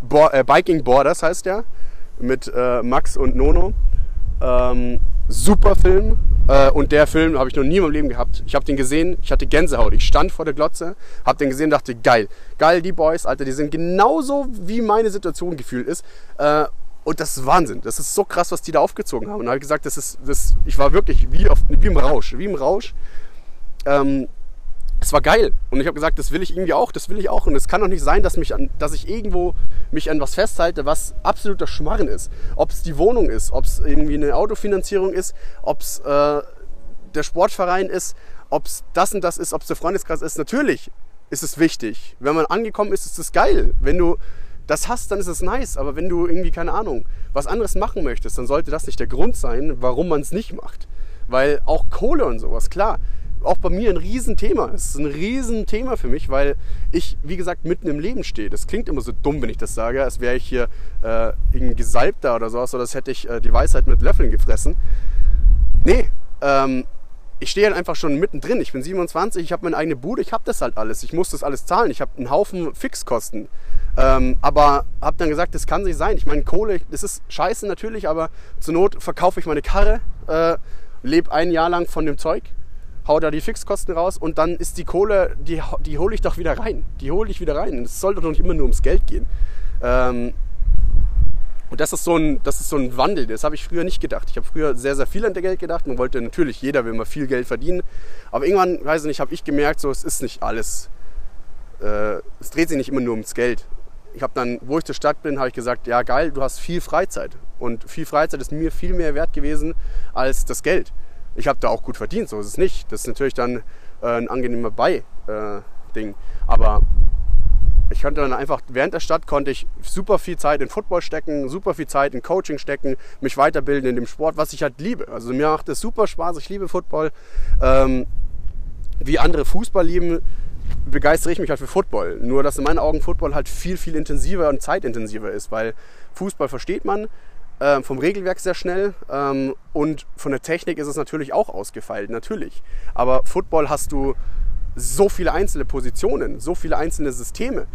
Bo äh, Biking Borders heißt der mit äh, Max und Nono. Ähm, super Film. Äh, und der Film habe ich noch nie meinem Leben gehabt. Ich habe den gesehen, ich hatte Gänsehaut. Ich stand vor der Glotze, habe den gesehen, dachte, geil. Geil, die Boys, Alter, die sind genauso, wie meine Situation gefühlt ist. Äh, Und das ist Wahnsinn. Das ist so krass, was die da aufgezogen haben. Und habe gesagt, das ist, das, ich war wirklich wie, auf, wie im Rausch, wie im Rausch. Ähm, es war geil. Und ich habe gesagt, das will ich irgendwie auch, das will ich auch. Und es kann doch nicht sein, dass, mich an, dass ich irgendwo mich an was festhalte, was absoluter Schmarren ist. Ob es die Wohnung ist, ob es irgendwie eine Autofinanzierung ist, ob es äh, der Sportverein ist, ob es das und das ist, ob es der Freundeskreis ist. Natürlich ist es wichtig. Wenn man angekommen ist, ist es geil. Wenn du das hast, dann ist es nice. Aber wenn du irgendwie, keine Ahnung, was anderes machen möchtest, dann sollte das nicht der Grund sein, warum man es nicht macht. Weil auch Kohle und sowas, klar, auch bei mir ein Riesenthema. Es ist ein Riesenthema für mich, weil ich, wie gesagt, mitten im Leben stehe. Das klingt immer so dumm, wenn ich das sage, als wäre ich hier äh, irgendein Gesalbter oder sowas, oder als hätte ich äh, die Weisheit mit Löffeln gefressen. Nee, ähm, ich stehe halt einfach schon mittendrin. Ich bin 27, ich habe meine eigene Bude, ich habe das halt alles. Ich muss das alles zahlen. Ich habe einen Haufen Fixkosten. Ähm, aber habe dann gesagt, das kann nicht sein. Ich meine, Kohle, das ist scheiße natürlich, aber zur Not verkaufe ich meine Karre, äh, lebe ein Jahr lang von dem Zeug, hau da die Fixkosten raus und dann ist die Kohle, die, die hole ich doch wieder rein. Die hole ich wieder rein. Es sollte doch nicht immer nur ums Geld gehen. Ähm, und das ist so ein, das ist so ein Wandel, das habe ich früher nicht gedacht. Ich habe früher sehr, sehr viel an der Geld gedacht. Man wollte natürlich, jeder will mal viel Geld verdienen. Aber irgendwann, weiß ich nicht, habe ich gemerkt, so, es ist nicht alles. Äh, es dreht sich nicht immer nur ums Geld. Ich habe dann, wo ich zur Stadt bin, habe ich gesagt, ja geil, du hast viel Freizeit. Und viel Freizeit ist mir viel mehr wert gewesen als das Geld. Ich habe da auch gut verdient, so ist es nicht. Das ist natürlich dann äh, ein angenehmer Bei-Ding. Aber ich konnte dann einfach, während der Stadt konnte ich super viel Zeit in Football stecken, super viel Zeit in Coaching stecken, mich weiterbilden in dem Sport, was ich halt liebe. Also mir macht es super Spaß, ich liebe Football. Ähm, wie andere Fußball lieben, begeistere ich mich halt für Football. Nur, dass in meinen Augen Football halt viel, viel intensiver und zeitintensiver ist, weil Fußball versteht man äh, vom Regelwerk sehr schnell ähm, und von der Technik ist es natürlich auch ausgefeilt, natürlich. Aber Football hast du so viele einzelne Positionen, so viele einzelne Systeme.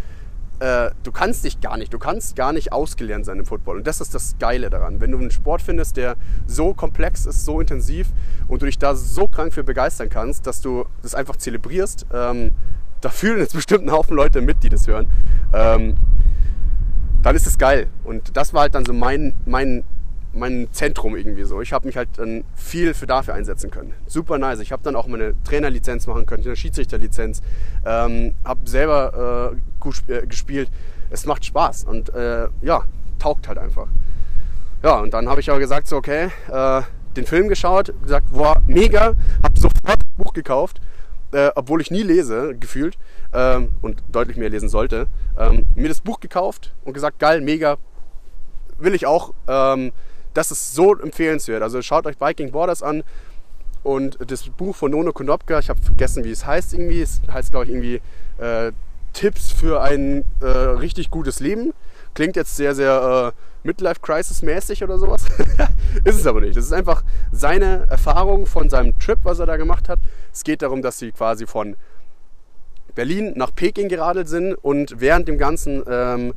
Äh, du kannst dich gar nicht, du kannst gar nicht ausgelernt sein im Football. Und das ist das Geile daran. Wenn du einen Sport findest, der so komplex ist, so intensiv und du dich da so krank für begeistern kannst, dass du das einfach zelebrierst, ähm, da fühlen jetzt bestimmt einen Haufen Leute mit, die das hören, ähm, dann ist es geil. Und das war halt dann so mein, mein mein Zentrum irgendwie so. Ich habe mich halt dann viel für dafür einsetzen können. Super nice. Ich habe dann auch meine Trainerlizenz machen können, eine Schiedsrichterlizenz. Ähm, habe selber äh, gut äh, gespielt. Es macht Spaß und äh, ja, taugt halt einfach. Ja, und dann habe ich aber gesagt, so okay, äh, den Film geschaut, gesagt, boah, mega, habe sofort ein Buch gekauft, äh, obwohl ich nie lese, gefühlt ähm, und deutlich mehr lesen sollte. Ähm, mir das Buch gekauft und gesagt, geil, mega, will ich auch. Ähm, das ist so empfehlenswert. Also schaut euch Viking Borders an und das Buch von Nono Konopka, ich habe vergessen, wie es heißt irgendwie. Es heißt, glaube ich, irgendwie äh, Tipps für ein äh, richtig gutes Leben. Klingt jetzt sehr, sehr äh, Midlife-Crisis-mäßig oder sowas. *laughs* ist es aber nicht. Das ist einfach seine Erfahrung von seinem Trip, was er da gemacht hat. Es geht darum, dass sie quasi von Berlin nach Peking geradelt sind und während dem Ganzen ähm,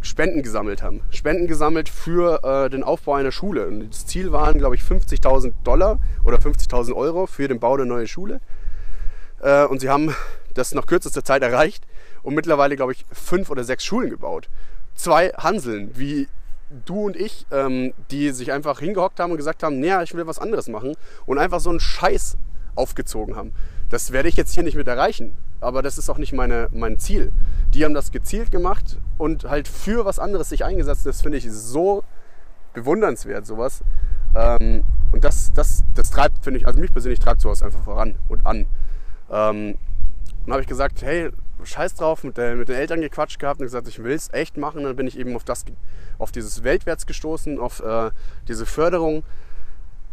Spenden gesammelt haben. Spenden gesammelt für äh, den Aufbau einer Schule. Und das Ziel waren, glaube ich, 50.000 Dollar oder 50.000 Euro für den Bau der neuen Schule. Äh, und sie haben das nach kürzester Zeit erreicht und mittlerweile, glaube ich, fünf oder sechs Schulen gebaut. Zwei Hanseln, wie du und ich, ähm, die sich einfach hingehockt haben und gesagt haben, naja, ich will was anderes machen und einfach so einen Scheiß aufgezogen haben. Das werde ich jetzt hier nicht mit erreichen, aber das ist auch nicht meine, mein Ziel. Die haben das gezielt gemacht und halt für was anderes sich eingesetzt. Das finde ich so bewundernswert, sowas. Ähm, und das, das, das treibt, finde ich, also mich persönlich treibt sowas einfach voran und an. Ähm, dann habe ich gesagt, hey, scheiß drauf, mit, der, mit den Eltern gequatscht gehabt und gesagt, ich will es echt machen. Dann bin ich eben auf, das, auf dieses Weltwärts gestoßen, auf äh, diese Förderung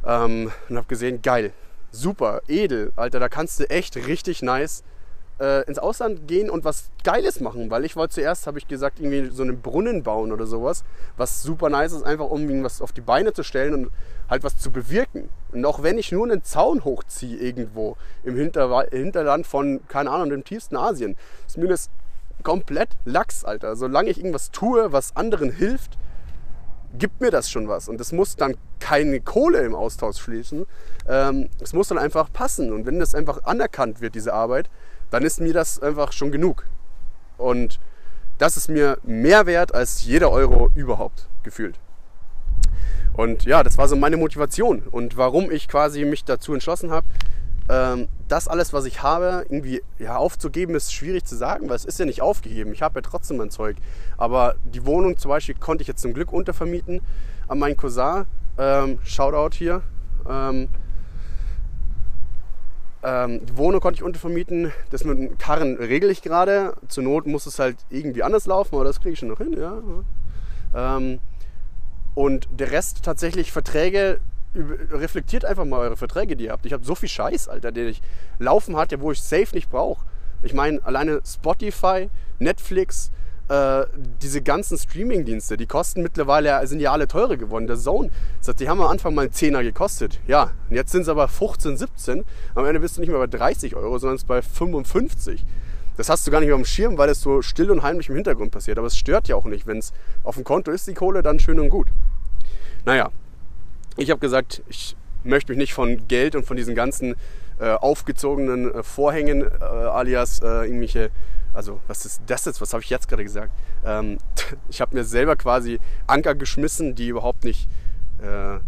ähm, und habe gesehen, geil, super, edel, Alter, da kannst du echt richtig nice äh, ins Ausland gehen und was Geiles machen, weil ich wollte zuerst, habe ich gesagt, irgendwie so einen Brunnen bauen oder sowas, was super nice ist, einfach um irgendwas auf die Beine zu stellen und halt was zu bewirken. Und auch wenn ich nur einen Zaun hochziehe irgendwo im Hinter Hinterland von, keine Ahnung, dem tiefsten Asien, ist mir das komplett Lachs, Alter. Solange ich irgendwas tue, was anderen hilft, gibt mir das schon was. Und es muss dann keine Kohle im Austausch fließen. Ähm, es muss dann einfach passen. Und wenn das einfach anerkannt wird, diese Arbeit, dann ist mir das einfach schon genug. Und das ist mir mehr wert als jeder Euro überhaupt gefühlt. Und ja, das war so meine Motivation und warum ich quasi mich dazu entschlossen habe, das alles, was ich habe, irgendwie ja, aufzugeben, ist schwierig zu sagen, weil es ist ja nicht aufgegeben. Ich habe ja trotzdem mein Zeug. Aber die Wohnung zum Beispiel konnte ich jetzt zum Glück untervermieten an meinen Cousin. Ähm, Shoutout hier. Ähm, ähm, die Wohnung konnte ich untervermieten. Das mit dem Karren regel ich gerade. Zur Not muss es halt irgendwie anders laufen, aber das kriege ich schon noch hin. Ja. Ähm, und der Rest tatsächlich Verträge. Reflektiert einfach mal eure Verträge, die ihr habt. Ich habe so viel Scheiß, Alter, den ich laufen hatte, wo ich safe nicht brauche. Ich meine, alleine Spotify, Netflix, äh, diese ganzen Streaming-Dienste, die kosten mittlerweile, sind ja alle teurer geworden. Der Zone, das- die haben am Anfang mal einen Zehner gekostet. Ja, und jetzt sind es aber 15, 17. Am Ende bist du nicht mehr bei 30 Euro, sondern es bei 55. Das hast du gar nicht mehr auf dem Schirm, weil es so still und heimlich im Hintergrund passiert. Aber es stört ja auch nicht. Wenn es auf dem Konto ist, die Kohle, dann schön und gut. Naja, ich habe gesagt, ich möchte mich nicht von Geld und von diesen ganzen äh, aufgezogenen äh, Vorhängen, äh, alias äh, irgendwelche, also was ist das jetzt, was habe ich jetzt gerade gesagt? Ähm, *laughs* ich habe mir selber quasi Anker geschmissen, die überhaupt nicht äh,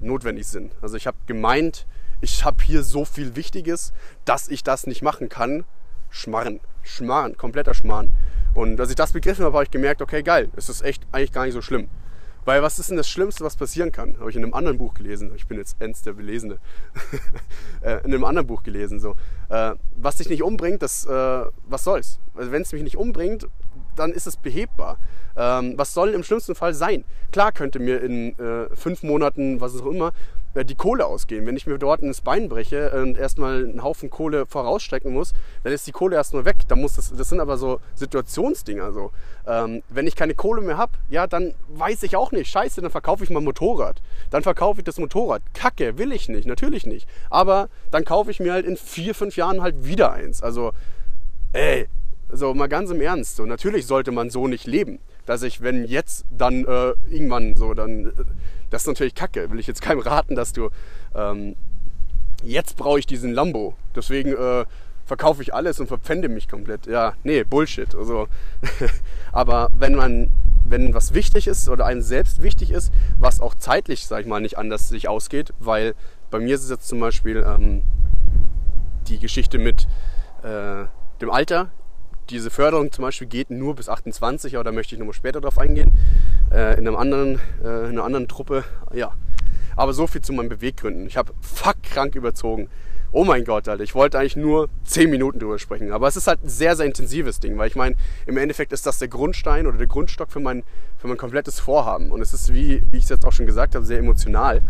notwendig sind. Also ich habe gemeint, ich habe hier so viel Wichtiges, dass ich das nicht machen kann. Schmarren, Schmarren, kompletter Schmarrn. Und als ich das begriffen habe, habe ich gemerkt, okay, geil, es ist echt eigentlich gar nicht so schlimm. Weil was ist denn das Schlimmste, was passieren kann? Habe ich in einem anderen Buch gelesen. Ich bin jetzt Enz der Belesene. *laughs* Äh, in einem anderen Buch gelesen. So. Äh, was dich nicht umbringt, das, äh, was soll's? Also wenn es mich nicht umbringt, dann ist es behebbar. Ähm, was soll im schlimmsten Fall sein? Klar könnte mir in fünf Monaten, was auch immer, die Kohle ausgehen. Wenn ich mir dort ins Bein breche und erstmal einen Haufen Kohle vorausstrecken muss, dann ist die Kohle erstmal weg. Da muss das, das sind aber so Situationsdinger. So. Ähm, wenn ich keine Kohle mehr habe, ja, dann weiß ich auch nicht. Scheiße, dann verkaufe ich mein Motorrad. Dann verkaufe ich das Motorrad. Kacke, will ich nicht, natürlich nicht. Aber dann kaufe ich mir halt in vier, fünf Jahren halt wieder eins. Also, ey, so mal ganz im Ernst. So, natürlich sollte man so nicht leben. Dass ich, wenn jetzt dann äh, irgendwann so, dann, äh, das ist natürlich Kacke. Will ich jetzt keinem raten, dass du, ähm, jetzt brauche ich diesen Lambo. Deswegen äh, verkaufe ich alles und verpfände mich komplett. Ja, nee, Bullshit. Also, *laughs* aber wenn man, wenn was wichtig ist oder einem selbst wichtig ist, was auch zeitlich, sag ich mal, nicht anders sich ausgeht, weil bei mir ist es jetzt zum Beispiel ähm, die Geschichte mit äh, dem Alter. Diese Förderung zum Beispiel geht nur bis 28, aber da möchte ich nochmal später drauf eingehen. Äh, in, einem anderen, äh, in einer anderen Truppe, ja. Aber so viel zu meinen Beweggründen. Ich habe fuck krank überzogen. Oh mein Gott, Alter, ich wollte eigentlich nur 10 Minuten drüber sprechen. Aber es ist halt ein sehr, sehr intensives Ding, weil ich meine, im Endeffekt ist das der Grundstein oder der Grundstock für mein, für mein komplettes Vorhaben. Und es ist, wie, wie ich es jetzt auch schon gesagt habe, sehr emotional.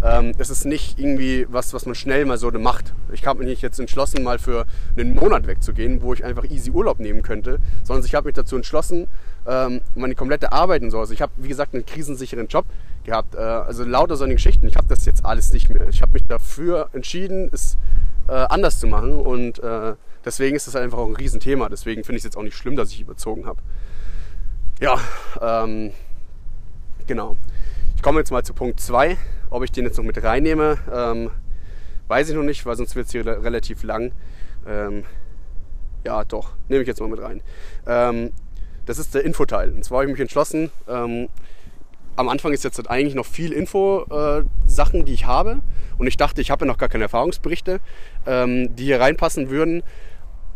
Ähm, es ist nicht irgendwie was, was man schnell mal so macht. Ich habe mich jetzt entschlossen, mal für einen Monat wegzugehen, wo ich einfach easy Urlaub nehmen könnte, sondern ich habe mich dazu entschlossen, ähm, meine komplette Arbeit und so. Also ich habe, wie gesagt, einen krisensicheren Job gehabt. Äh, also lauter solche Geschichten. Ich habe das jetzt alles nicht mehr. Ich habe mich dafür entschieden, es äh, anders zu machen und äh, deswegen ist das einfach auch ein Riesenthema. Deswegen finde ich es jetzt auch nicht schlimm, dass ich überzogen habe. Ja, ähm, genau. Ich komme jetzt mal zu Punkt 2. Ob ich den jetzt noch mit reinnehme, ähm, weiß ich noch nicht, weil sonst wird es hier re- relativ lang. Ähm, ja, doch, nehme ich jetzt mal mit rein. Das ist der Infoteil. Und zwar habe ich mich entschlossen, ähm, am Anfang ist jetzt eigentlich noch viel Info-Sachen, die ich habe. Und ich dachte, ich habe ja noch gar keine Erfahrungsberichte, ähm, die hier reinpassen würden,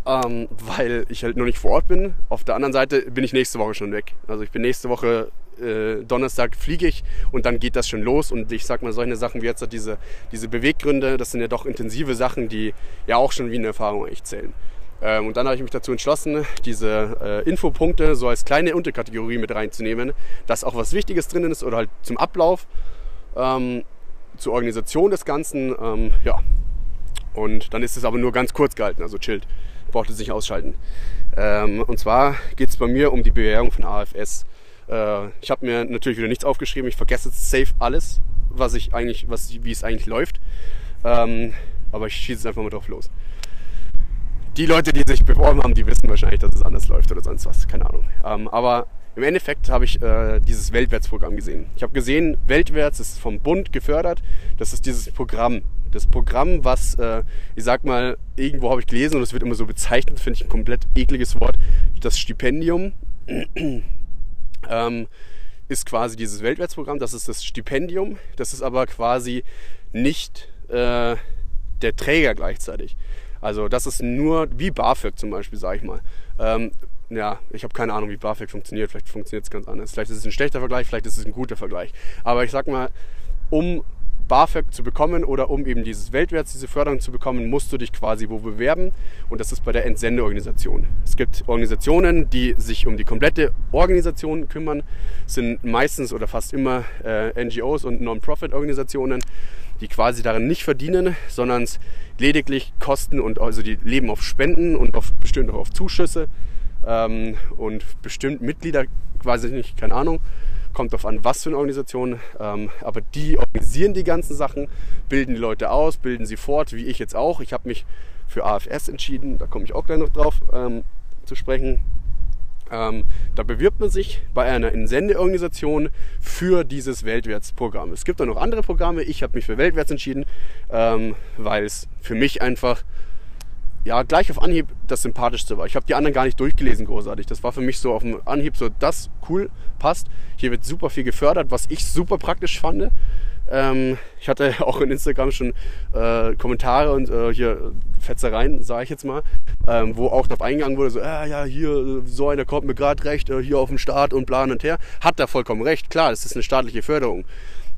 ähm, weil ich halt noch nicht vor Ort bin. Auf der anderen Seite bin ich nächste Woche schon weg. Also ich bin nächste Woche äh, Donnerstag fliege ich und dann geht das schon los. Und ich sag mal, solche Sachen wie jetzt diese, diese Beweggründe, das sind ja doch intensive Sachen, die ja auch schon wie eine Erfahrung eigentlich zählen. Ähm, und dann habe ich mich dazu entschlossen, diese äh, Infopunkte so als kleine Unterkategorie mit reinzunehmen, dass auch was Wichtiges drin ist oder halt zum Ablauf, ähm, zur Organisation des Ganzen. Ähm, ja. Und dann ist es aber nur ganz kurz gehalten, also chillt. Braucht es nicht ausschalten. Ähm, und zwar geht es bei mir um die Bewährung von AFS. Äh, ich habe mir natürlich wieder nichts aufgeschrieben. Ich vergesse jetzt safe alles, was ich eigentlich, was, wie es eigentlich läuft. Ähm, aber ich schieße jetzt einfach mal drauf los. Die Leute, die sich beworben haben, die wissen wahrscheinlich, dass es anders läuft oder sonst was. Keine Ahnung. Ähm, aber im Endeffekt habe ich äh, dieses Weltwärtsprogramm gesehen. Ich habe gesehen, Weltwärts ist vom Bund gefördert. Das ist dieses Programm. Das Programm, was, äh, ich sag mal, irgendwo habe ich gelesen und es wird immer so bezeichnet, finde ich ein komplett ekliges Wort. Das Stipendium *clears throat* ähm, ist quasi dieses Weltwärtsprogramm, das ist das Stipendium, das ist aber quasi nicht äh, der Träger gleichzeitig. Also das ist nur wie BAföG zum Beispiel, sage ich mal. Ähm, ja, ich habe keine Ahnung, wie BAföG funktioniert. Vielleicht funktioniert es ganz anders. Vielleicht ist es ein schlechter Vergleich, vielleicht ist es ein guter Vergleich. Aber ich sag mal, um BAföG zu bekommen oder um eben dieses Weltwärts, diese Förderung zu bekommen, musst du dich quasi wo bewerben. Und das ist bei der Entsendeorganisation. Es gibt Organisationen, die sich um die komplette Organisation kümmern, sind meistens oder fast immer äh, NGOs und Non-Profit-Organisationen, die quasi darin nicht verdienen, sondern es lediglich kosten und also die leben auf Spenden und auf, bestimmt auch auf Zuschüsse ähm, und bestimmt Mitglieder, quasi nicht, keine Ahnung, kommt darauf an, was für eine Organisation, ähm, aber die organisieren die ganzen Sachen, bilden die Leute aus, bilden sie fort, wie ich jetzt auch. Ich habe mich für AFS entschieden, da komme ich auch gleich noch drauf ähm, zu sprechen. Ähm, da bewirbt man sich bei einer Entsendeorganisation für dieses Weltwärtsprogramm. Es gibt auch noch andere Programme. Ich habe mich für Weltwärts entschieden, ähm, weil es für mich einfach ja, gleich auf Anhieb das Sympathischste war. Ich habe die anderen gar nicht durchgelesen, großartig. Das war für mich so auf dem Anhieb so, das cool, passt. Hier wird super viel gefördert, was ich super praktisch fand. Ähm, ich hatte *laughs* auch in Instagram schon äh, Kommentare und äh, hier Fetzereien, sage ich jetzt mal, ähm, wo auch darauf eingegangen wurde, so, äh, ja, hier, so einer kommt mir gerade recht, äh, hier auf dem Start und plan und her. Hat da vollkommen recht, klar, das ist eine staatliche Förderung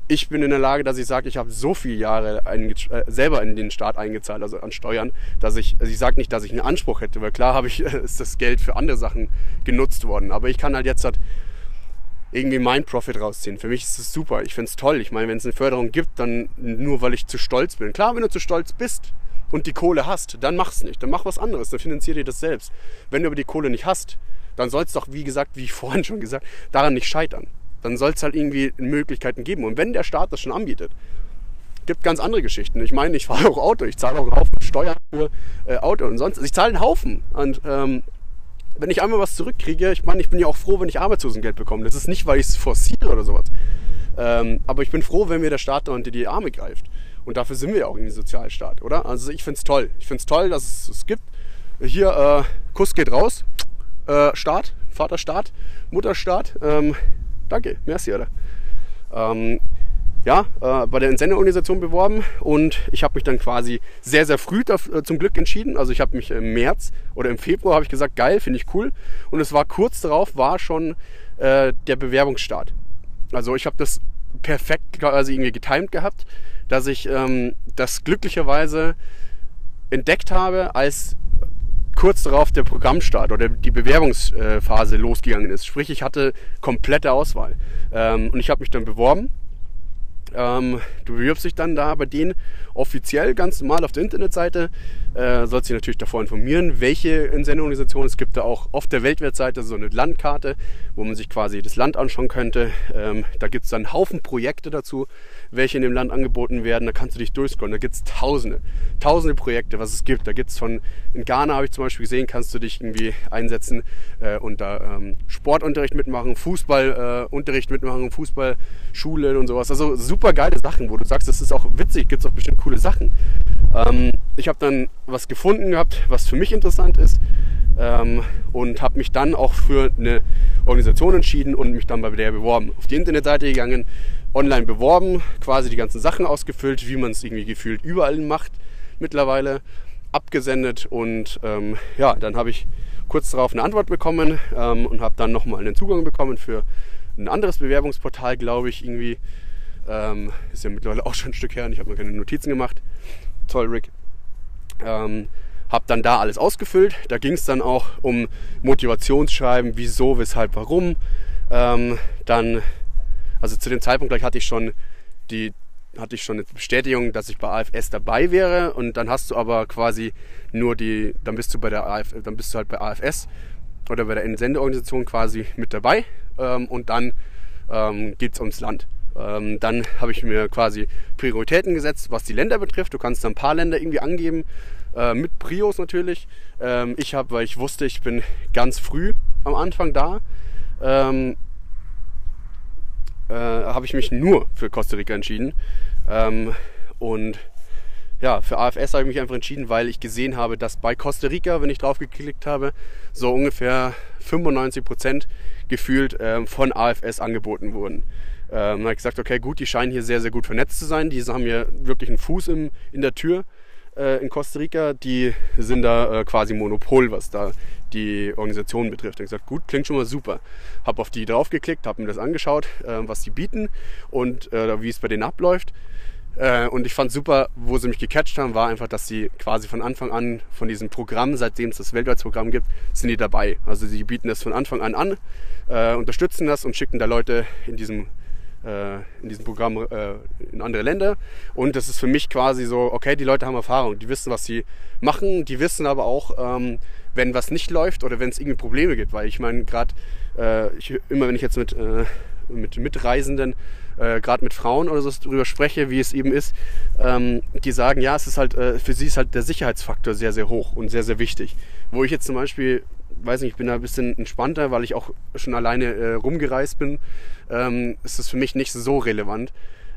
ich bin in der Lage, dass ich sage, ich habe so viele Jahre äh, selber in den Staat eingezahlt, also an Steuern, dass ich, also ich sage nicht, dass ich einen Anspruch hätte, weil klar habe ich, *laughs* ist das Geld für andere Sachen genutzt worden. Aber ich kann halt jetzt halt irgendwie mein Profit rausziehen. Für mich ist es super. Ich finde es toll. Ich meine, wenn es eine Förderung gibt, dann nur weil ich zu stolz bin. Klar, wenn du zu stolz bist und die Kohle hast, dann mach's nicht. Dann mach was anderes. Dann finanzier dir das selbst. Wenn du aber die Kohle nicht hast, dann soll es doch, wie gesagt, wie *laughs* vorhin schon gesagt, daran nicht scheitern dann soll es halt irgendwie Möglichkeiten geben. Und wenn der Staat das schon anbietet, gibt ganz andere Geschichten. Ich meine, ich *laughs* fahre auch Auto, ich zahle auch einen Haufen Steuern für äh, Auto und sonst. Also ich zahle einen Haufen. Und ähm, wenn ich einmal was zurückkriege, ich meine, ich bin ja auch froh, wenn ich Arbeitslosengeld bekomme. Das ist nicht, weil ich es forciere oder sowas. Ähm, aber ich bin froh, wenn mir der Staat da unter die Arme greift. Und dafür sind wir ja auch in den Sozialstaat, oder? Also ich finde es toll. Ich finde es toll, dass es es gibt. Hier, äh, Kuss geht raus. Äh, Staat, Vaterstaat, Mutterstaat. Ähm, danke, merci, oder? Ähm, ja, äh, bei der Entsendeorganisation beworben und ich habe mich dann quasi sehr, sehr früh da, äh, zum Glück entschieden. Also ich habe mich im März oder im Februar habe ich gesagt, geil, finde ich cool. Und es war kurz darauf, war schon äh, der Bewerbungsstart. Also ich habe das perfekt quasi irgendwie getimt gehabt, dass ich ähm, das glücklicherweise entdeckt habe, als kurz darauf der Programmstart oder die Bewerbungsphase losgegangen ist. Sprich, ich hatte komplette Auswahl. Ähm, und ich habe mich dann beworben. Ähm, du bewirbst dich dann da bei denen offiziell ganz normal auf der Internetseite. Äh, sollst dich natürlich davor informieren, welche Entsendeorganisationen. Es gibt da auch auf der Weltwärtsseite so eine Landkarte, wo man sich quasi das Land anschauen könnte. Ähm, da gibt es dann Haufen Projekte dazu welche in dem Land angeboten werden. Da kannst du dich durchscrollen. Da gibt es tausende, tausende Projekte, was es gibt. Da gibt es von, in Ghana habe ich zum Beispiel gesehen, kannst du dich irgendwie einsetzen äh, und da ähm, Sportunterricht mitmachen, Fußballunterricht äh, mitmachen, Fußballschulen und sowas. Also super geile Sachen, wo du sagst, das ist auch witzig, gibt es auch bestimmt coole Sachen. Ähm, ich habe dann was gefunden gehabt, was für mich interessant ist. Ähm, und habe mich dann auch für eine Organisation entschieden und mich dann bei der beworben. Auf die Internetseite gegangen, online beworben, quasi die ganzen Sachen ausgefüllt, wie man es irgendwie gefühlt überall macht mittlerweile, abgesendet und ähm, ja, dann habe ich kurz darauf eine Antwort bekommen ähm, und habe dann nochmal einen Zugang bekommen für ein anderes Bewerbungsportal, glaube ich, irgendwie. Ähm, ist ja mittlerweile *laughs* auch schon ein Stück her und ich habe mir keine Notizen gemacht. Toll, Rick. Ähm, habe dann da alles ausgefüllt. Da ging es dann auch um Motivationsschreiben, wieso, weshalb, warum. Ähm, dann also zu dem Zeitpunkt gleich hatte ich schon die hatte ich schon eine Bestätigung, dass ich bei AFS dabei wäre und dann hast du aber quasi nur die, dann bist du bei der AF, dann bist du halt bei AFS oder bei der Entsendeorganisation quasi mit dabei ähm, und dann ähm, geht es ums Land. Ähm, dann habe ich mir quasi Prioritäten gesetzt, was die Länder betrifft. Du kannst ein paar Länder irgendwie angeben, äh, mit Prios natürlich. Ähm, ich habe, weil ich wusste, ich bin ganz früh am Anfang da, ähm, äh, habe ich mich nur für Costa Rica entschieden. Ähm, und ja, für AFS habe ich mich einfach entschieden, weil ich gesehen habe, dass bei Costa Rica, wenn ich drauf geklickt habe, so ungefähr 95 Prozent gefühlt ähm, von AFS angeboten wurden. Ähm, habe ich gesagt, okay, gut, die scheinen hier sehr, sehr gut vernetzt zu sein. Die haben hier wirklich einen Fuß im, in der Tür äh, in Costa Rica. Die sind da äh, quasi Monopol, was da die Organisation betrifft. Ich habe gesagt, gut, klingt schon mal super. Habe auf die draufgeklickt, habe mir das angeschaut, äh, was die bieten und äh, wie es bei denen abläuft. Äh, und ich fand super, wo sie mich gecatcht haben, war einfach, dass sie quasi von Anfang an von diesem Programm, seitdem es das Weltwärtsprogramm gibt, sind die dabei. Also sie bieten das von Anfang an an, äh, unterstützen das und schicken da Leute in diesem in diesem Programm äh, in andere Länder. Und das ist für mich quasi so, okay, die Leute haben Erfahrung, die wissen, was sie machen, die wissen aber auch, ähm, wenn was nicht läuft oder wenn es irgendwie Probleme gibt. Weil ich meine, gerade äh, immer wenn ich jetzt mit, äh, mit Mitreisenden, äh, gerade mit Frauen oder so darüber spreche, wie es eben ist, ähm, die sagen, ja, es ist halt, äh, für sie ist halt der Sicherheitsfaktor sehr, sehr hoch und sehr, sehr wichtig. Wo ich jetzt zum Beispiel weiß nicht, ich bin da ein bisschen entspannter, weil ich auch schon alleine äh, rumgereist bin. Ähm, ist das für mich nicht so relevant.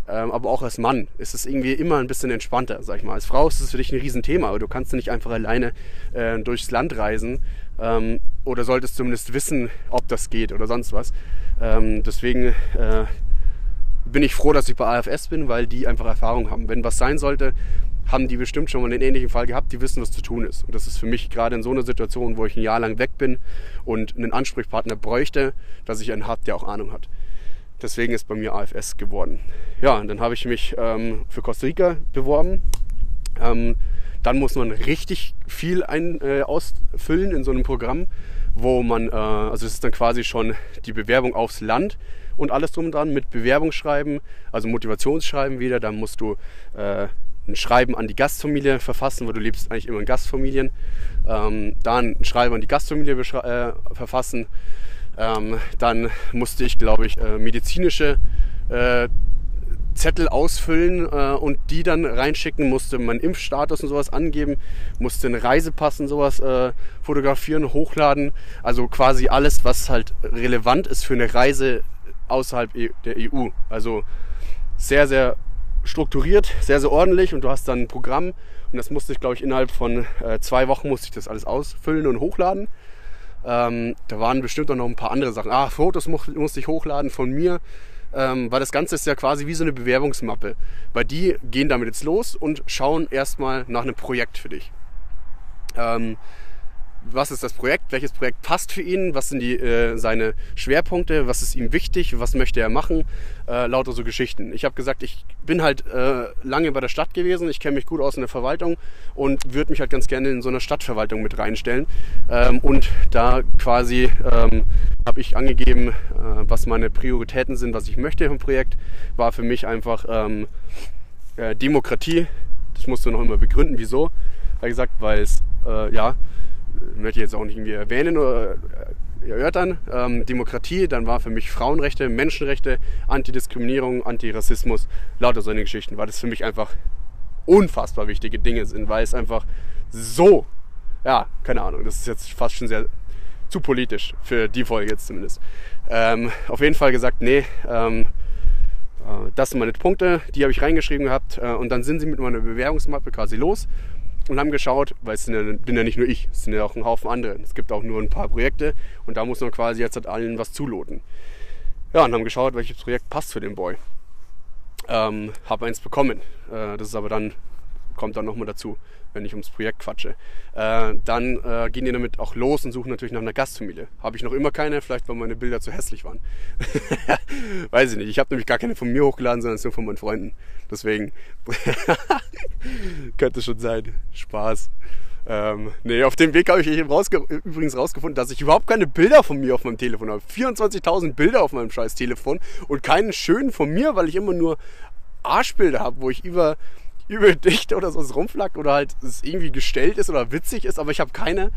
Ähm, aber auch als Mann ist es irgendwie immer ein bisschen entspannter, sag ich mal. Als Frau ist es für dich ein Riesenthema, aber du kannst nicht einfach alleine äh, durchs Land reisen ähm, oder solltest zumindest wissen, ob das geht oder sonst was. Ähm, deswegen äh, bin ich froh, dass ich bei AFS bin, weil die einfach Erfahrung haben. Wenn was sein sollte, haben die bestimmt schon mal einen ähnlichen Fall gehabt, die wissen, was zu tun ist. Und das ist für mich gerade in so einer Situation, wo ich ein Jahr lang weg bin und einen Ansprechpartner bräuchte, dass ich einen habe, der auch Ahnung hat. Deswegen ist bei mir AFS geworden. Ja, und dann habe ich mich ähm, für Costa Rica beworben. Ähm, dann muss man richtig viel ein, äh, ausfüllen in so einem Programm, wo man, äh, also das ist dann quasi schon die Bewerbung aufs Land und alles drum und dran mit Bewerbungsschreiben, also Motivationsschreiben wieder. Dann musst du äh, ein Schreiben an die Gastfamilie verfassen, weil du lebst eigentlich immer in Gastfamilien. Ähm, dann ein Schreiben an die Gastfamilie äh, verfassen. Ähm, dann musste ich, glaube ich, äh, medizinische äh, Zettel ausfüllen äh, und die dann reinschicken, musste meinen Impfstatus und sowas angeben, musste einen Reisepass und sowas äh, fotografieren, hochladen. Also quasi alles, was halt relevant ist für eine Reise außerhalb e- der EU. Also sehr, sehr strukturiert, sehr, sehr ordentlich und du hast dann ein Programm und das musste ich, glaube ich, innerhalb von äh, zwei Wochen musste ich das alles ausfüllen und hochladen. Ähm, da waren bestimmt auch noch ein paar andere Sachen. Ah, Fotos mu musste ich hochladen von mir, ähm, weil das Ganze ist ja quasi wie so eine Bewerbungsmappe. Weil die gehen damit jetzt los und schauen erstmal nach einem Projekt für dich. Ähm, was ist das Projekt, welches Projekt passt für ihn, was sind die, äh, seine Schwerpunkte, was ist ihm wichtig, was möchte er machen, äh, lauter so Geschichten. Ich habe gesagt, ich bin halt äh, lange bei der Stadt gewesen, ich kenne mich gut aus in der Verwaltung und würde mich halt ganz gerne in so einer Stadtverwaltung mit reinstellen. Ähm, und da quasi ähm, habe ich angegeben, äh, was meine Prioritäten sind, was ich möchte im Projekt, war für mich einfach ähm, äh, Demokratie. Das musst du noch immer begründen, wieso. Habe gesagt, weil es, äh, ja, möchte ich jetzt auch nicht irgendwie erwähnen oder äh, erörtern. Ähm, Demokratie, dann war für mich Frauenrechte, Menschenrechte, Antidiskriminierung, Antirassismus, lauter solche Geschichten, weil das für mich einfach unfassbar wichtige Dinge sind, weil es einfach so, ja, keine Ahnung, das ist jetzt fast schon sehr zu politisch für die Folge jetzt zumindest. Ähm, auf jeden Fall gesagt, nee, ähm, äh, das sind meine Punkte, die habe ich reingeschrieben gehabt äh, und dann sind sie mit meiner Bewerbungsmappe quasi los und haben geschaut, weil es ja, bin ja nicht nur ich, es sind ja auch ein Haufen andere. Es gibt auch nur ein paar Projekte und da muss man quasi jetzt halt allen was zuloten. Ja, und haben geschaut, welches Projekt passt für den Boy. Ähm, habe eins bekommen. Äh, das ist aber dann, kommt dann nochmal dazu, wenn ich ums Projekt quatsche. Äh, dann äh, gehen die damit auch los und suchen natürlich nach einer Gastfamilie. Habe ich noch immer keine, vielleicht weil meine Bilder zu hässlich waren. *laughs* Weiß ich nicht. Ich habe nämlich gar keine von mir hochgeladen, sondern nur von meinen Freunden. Deswegen *laughs* könnte schon sein. Spaß. Ähm, nee, auf dem Weg habe ich rausge übrigens rausgefunden, dass ich überhaupt keine Bilder von mir auf meinem Telefon habe. 24.000 Bilder auf meinem scheiß Telefon und keinen schönen von mir, weil ich immer nur Arschbilder habe, wo ich über, über dicht oder so rumflackt oder halt es irgendwie gestellt ist oder witzig ist, aber ich habe keine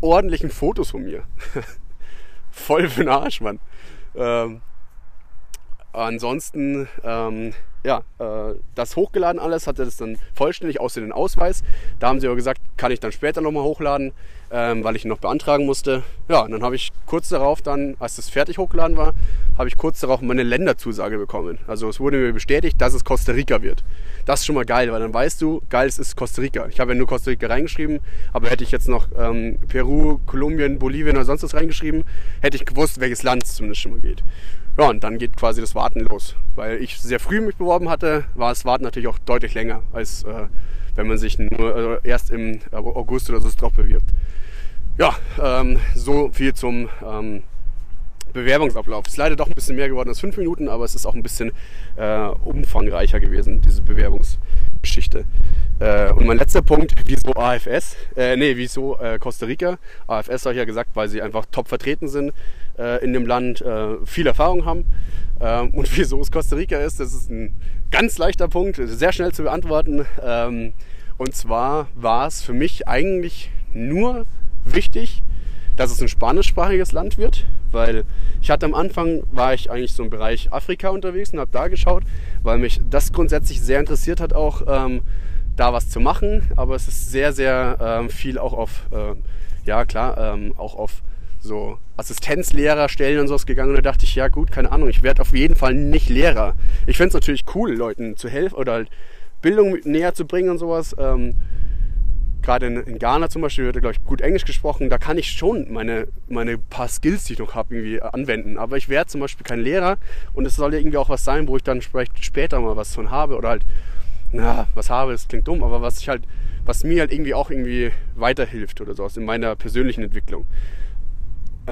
ordentlichen Fotos von mir. *laughs* Voll für den Arsch, Mann. Ähm, ansonsten, ähm, ja, äh, das hochgeladen alles, hatte das dann vollständig außer den Ausweis. Da haben sie aber gesagt, kann ich dann später nochmal hochladen, ähm, weil ich ihn noch beantragen musste. Ja, und dann habe ich kurz darauf dann, als das fertig hochgeladen war, habe ich kurz darauf meine Länderzusage bekommen. Also es wurde mir bestätigt, dass es Costa Rica wird. Das ist schon mal geil, weil dann weißt du, geil, es ist Costa Rica. Ich habe ja nur Costa Rica reingeschrieben, aber hätte ich jetzt noch ähm, Peru, Kolumbien, Bolivien oder sonst was reingeschrieben, hätte ich gewusst, welches Land es zumindest schon mal geht. Ja, und dann geht quasi das Warten los. Weil ich sehr früh mich beworben hatte, war das Warten natürlich auch deutlich länger, als äh, wenn man sich nur äh, erst im August oder so drauf bewirbt. Ja, ähm, so viel zum ähm, Bewerbungsablauf. Ist leider doch ein bisschen mehr geworden als fünf Minuten, aber es ist auch ein bisschen äh, umfangreicher gewesen, diese Bewerbungsgeschichte. Äh, und mein letzter Punkt, wieso AFS? Äh, nee, wieso äh, Costa Rica? AFS habe ich ja gesagt, weil sie einfach top vertreten sind äh, in dem Land, äh, viel Erfahrung haben. Ähm, und *laughs* wieso es Costa Rica ist, das ist ein ganz leichter Punkt, sehr schnell zu beantworten. Ähm, und zwar war es für mich eigentlich nur wichtig, dass es ein spanischsprachiges Land wird, weil ich hatte am Anfang, war ich eigentlich so im Bereich Afrika unterwegs und habe da geschaut, weil mich das grundsätzlich sehr interessiert hat, auch ähm, da was zu machen, aber es ist sehr, sehr ähm, viel auch auf, äh, ja klar, ähm, auch auf so Assistenzlehrerstellen und sowas gegangen und da dachte ich, ja gut, keine Ahnung, ich werde auf jeden Fall nicht Lehrer. Ich finde es natürlich cool, Leuten zu helfen oder halt Bildung näher zu bringen und sowas. Ähm, Gerade in, in, Ghana zum Beispiel wird, glaube ich, gut Englisch gesprochen. Da kann ich schon meine, meine paar Skills, die ich noch habe, irgendwie anwenden. Aber ich werde zum Beispiel kein Lehrer und es soll ja irgendwie auch was sein, wo ich dann vielleicht später mal was von habe oder halt, na, was habe, das klingt dumm, aber was ich halt, was mir halt irgendwie auch irgendwie weiterhilft oder sowas in meiner persönlichen Entwicklung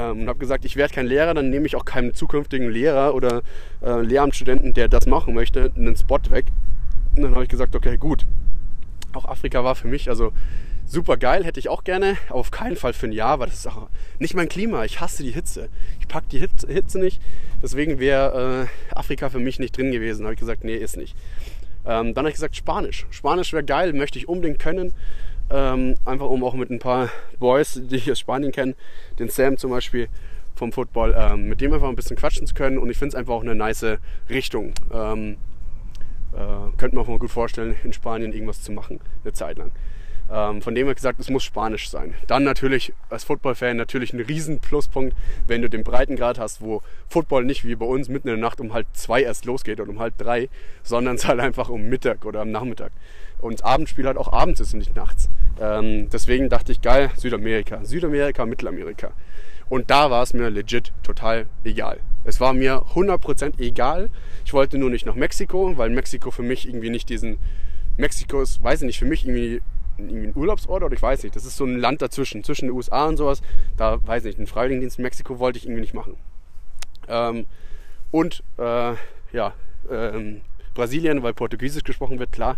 und habe gesagt, ich werde kein Lehrer, dann nehme ich auch keinen zukünftigen Lehrer oder äh, Lehramtsstudenten, der das machen möchte, einen Spot weg. Und dann habe ich gesagt, okay, gut. Auch Afrika war für mich also super geil, hätte ich auch gerne, aber auf keinen Fall für ein Jahr, weil das ist auch nicht mein Klima. Ich hasse die Hitze. Ich packe die Hitze, Hitze nicht. Deswegen wäre äh, Afrika für mich nicht drin gewesen. habe ich gesagt, nee, ist nicht. Ähm, dann habe ich gesagt, Spanisch. Spanisch wäre geil, möchte ich unbedingt können. Ähm, einfach um auch mit ein paar Boys, die ich aus Spanien kenne, den Sam zum Beispiel vom Football, ähm, mit dem einfach ein bisschen quatschen zu können. Und ich finde es einfach auch eine nice Richtung. Ähm, äh, könnte man auch mal gut vorstellen, in Spanien irgendwas zu machen, eine Zeit lang. Ähm, von dem her gesagt, es muss Spanisch sein. Dann natürlich als Football-Fan natürlich ein riesen Pluspunkt, wenn du den Breitengrad hast, wo Football nicht wie bei uns mitten in der Nacht um halb zwei erst losgeht oder um halb drei, sondern es halt einfach um Mittag oder am Nachmittag. Und Abendspiel halt auch abends ist und nicht nachts. Ähm, deswegen dachte ich, geil, Südamerika. Südamerika, Mittelamerika. Und da war es mir legit total egal. Es war mir 100% egal. Ich wollte nur nicht nach Mexiko, weil Mexiko für mich irgendwie nicht diesen. Mexiko ist, weiß ich nicht, für mich irgendwie irgendwie ein Urlaubsort oder ich weiß nicht. Das ist so ein Land dazwischen, zwischen den USA und sowas. Da weiß ich nicht, einen Freiwilligendienst in Mexiko wollte ich irgendwie nicht machen. Ähm, und äh, ja, ähm, Brasilien, weil Portugiesisch gesprochen wird, klar.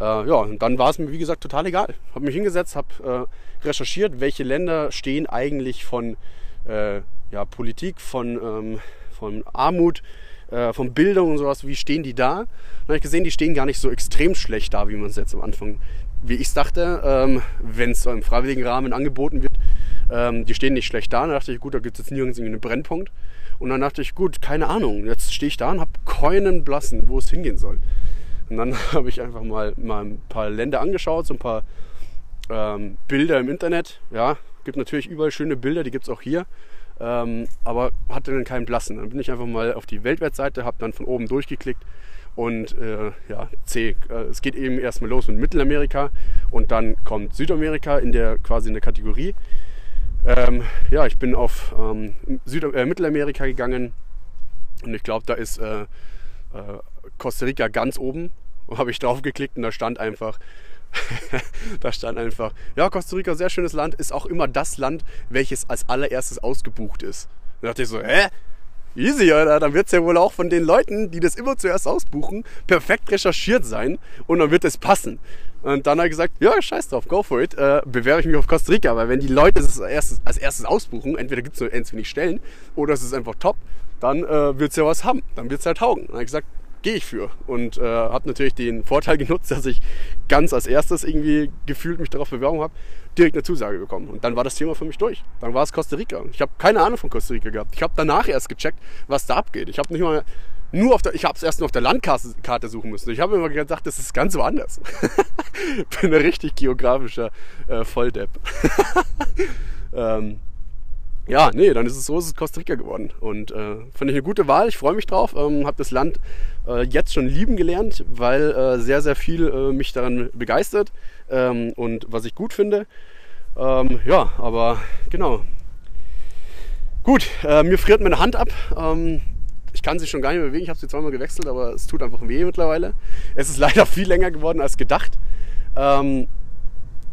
Äh, ja, und dann war es mir, wie gesagt, total egal. Habe mich hingesetzt, habe äh, recherchiert, welche Länder stehen eigentlich von äh, ja, Politik, von, ähm, von Armut, äh, von Bildung und sowas, wie stehen die da? Dann habe ich gesehen, die stehen gar nicht so extrem schlecht da, wie man es jetzt am Anfang wie ich es dachte, ähm, wenn es im freiwilligen Rahmen angeboten wird, ähm, die stehen nicht schlecht da. Dann dachte ich, gut, da gibt es jetzt nirgends einen Brennpunkt. Und dann dachte ich, gut, keine Ahnung, jetzt stehe ich da und habe keinen Blassen, wo es hingehen soll. Und dann *laughs* habe ich einfach mal, mal ein paar Länder angeschaut, so ein paar ähm, Bilder im Internet. Ja, gibt natürlich überall schöne Bilder, die gibt es auch hier. Ähm, aber hatte dann keinen Blassen. Dann bin ich einfach mal auf die Weltwärtsseite, habe dann von oben durchgeklickt und äh, ja, C, äh, es geht eben erstmal los mit Mittelamerika und dann kommt Südamerika in der quasi in der Kategorie. Ähm, ja, ich bin auf ähm, Süd äh, Mittelamerika gegangen und ich glaube, da ist äh, Costa Rica ganz oben. Habe ich drauf geklickt und da stand einfach, *laughs* da stand einfach, ja, Costa Rica, sehr schönes Land, ist auch immer das Land, welches als allererstes ausgebucht ist. Da dachte ich so, hä? Easy, Alter. Dann wird es ja wohl auch von den Leuten, die das immer zuerst ausbuchen, perfekt recherchiert sein und dann wird es passen. Und dann hat er gesagt, ja, scheiß drauf, go for it, äh, bewerbe ich mich auf Costa Rica, weil wenn die Leute es als erstes, als erstes ausbuchen, entweder gibt es nur ganz wenig Stellen oder es ist einfach top, dann äh, wird es ja was haben, dann wird es halt taugen. Dann habe ich gesagt, gehe ich für. Und äh, habe natürlich den Vorteil *laughs* genutzt, dass ich ganz als erstes irgendwie gefühlt mich darauf beworben habe, direkt eine Zusage bekommen. Und dann war das Thema für mich durch. Dann war es Costa Rica. Ich habe keine Ahnung von Costa Rica gehabt. Ich habe danach erst gecheckt, was da abgeht. Ich habe nicht mal nur auf der, ich habe es erst nur auf der Landkarte Karte suchen müssen. Ich habe immer gedacht, das ist ganz woanders. *laughs* Bin ein richtig geografischer äh, Volldepp. *laughs* ähm, ja, nee, dann ist es so, es ist Costa Rica geworden. Und äh, fand ich eine gute Wahl, ich freue mich drauf. Ähm, habe das Land äh, jetzt schon lieben gelernt, weil äh, sehr, sehr viel äh, mich daran begeistert ähm, und was ich gut finde. Ähm, ja, aber genau. Gut, äh, mir friert meine Hand ab. Ähm, ich kann sie schon gar nicht mehr bewegen. Ich habe sie zweimal gewechselt, aber es tut einfach weh mittlerweile. Es ist *laughs* leider viel länger geworden als gedacht. Ähm,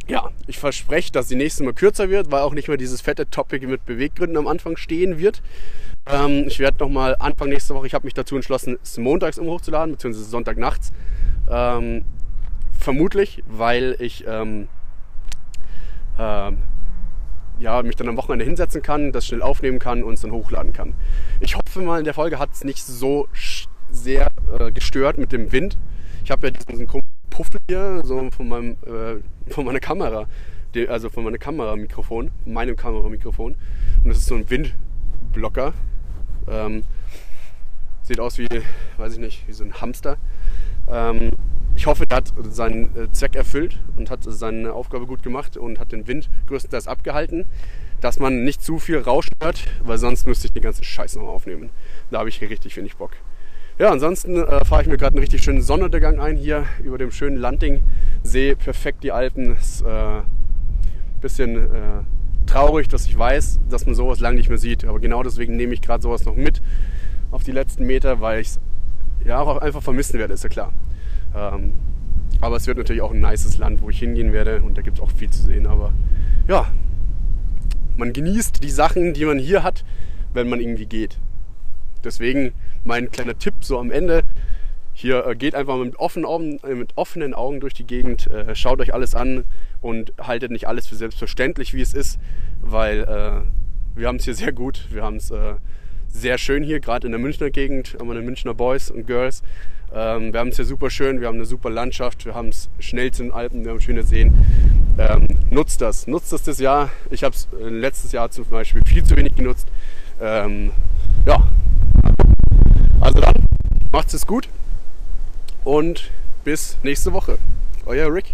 ja, ich verspreche, dass die nächste Mal kürzer wird, weil auch nicht mehr dieses fette Topic mit Beweggründen am Anfang stehen wird. Ähm, ich werde nochmal Anfang nächste Woche, ich habe mich dazu entschlossen, es montags um hochzuladen, beziehungsweise Sonntagnachts. Ähm, vermutlich, weil ich ähm, ähm, ja, mich dann am Wochenende hinsetzen kann, das schnell aufnehmen kann und es dann hochladen kann. Ich hoffe mal, in der Folge hat es nicht so sehr äh, gestört mit dem Wind. Ich habe ja diesen komischen Puffel hier so von, meinem, äh, von meiner Kamera, die, also von meinem Kameramikrofon, meinem Kameramikrofon. Und das ist so ein Windblocker. Ähm, sieht aus wie, weiß ich nicht, wie so ein Hamster. Ähm, ich hoffe, der hat seinen äh, Zweck erfüllt und hat seine Aufgabe gut gemacht und hat den Wind größtenteils abgehalten, dass man nicht zu viel Rauschen hört, weil sonst müsste ich den ganzen Scheiß noch aufnehmen. Da habe ich richtig wenig Bock. Ja, ansonsten äh, fahre ich mir gerade einen richtig schönen Sonnenuntergang ein hier über dem schönen Landing. Sehe perfekt die Alpen. Ist äh, bisschen äh, traurig, dass ich weiß, dass man sowas lange nicht mehr sieht. Aber genau deswegen nehme ich gerade sowas noch mit auf die letzten Meter, weil ich es ja auch einfach vermissen werde, ist ja klar. Ähm, aber es wird natürlich auch ein nices Land, wo ich hingehen werde und da gibt es auch viel zu sehen. Aber ja, man genießt die Sachen, die man hier hat, wenn man irgendwie geht. Deswegen mein kleiner Tipp so am Ende. Hier äh, geht einfach mit offenen, Augen, äh, mit offenen Augen durch die Gegend, äh, schaut euch alles an und haltet nicht alles für selbstverständlich, wie es ist, weil äh, wir haben es hier sehr gut. Wir haben es äh, sehr schön hier, gerade in der Münchner Gegend, haben wir eine Münchner Boys und Girls. Ähm, wir haben es hier super schön, wir haben eine super Landschaft, wir haben es schnell zu den Alpen, wir haben schöne Seen. Ähm, nutzt das, nutzt das das Jahr. Ich habe es letztes Jahr zum Beispiel viel zu wenig genutzt. Ähm, ja, also dann, macht's es gut und bis nächste Woche. Euer Rick.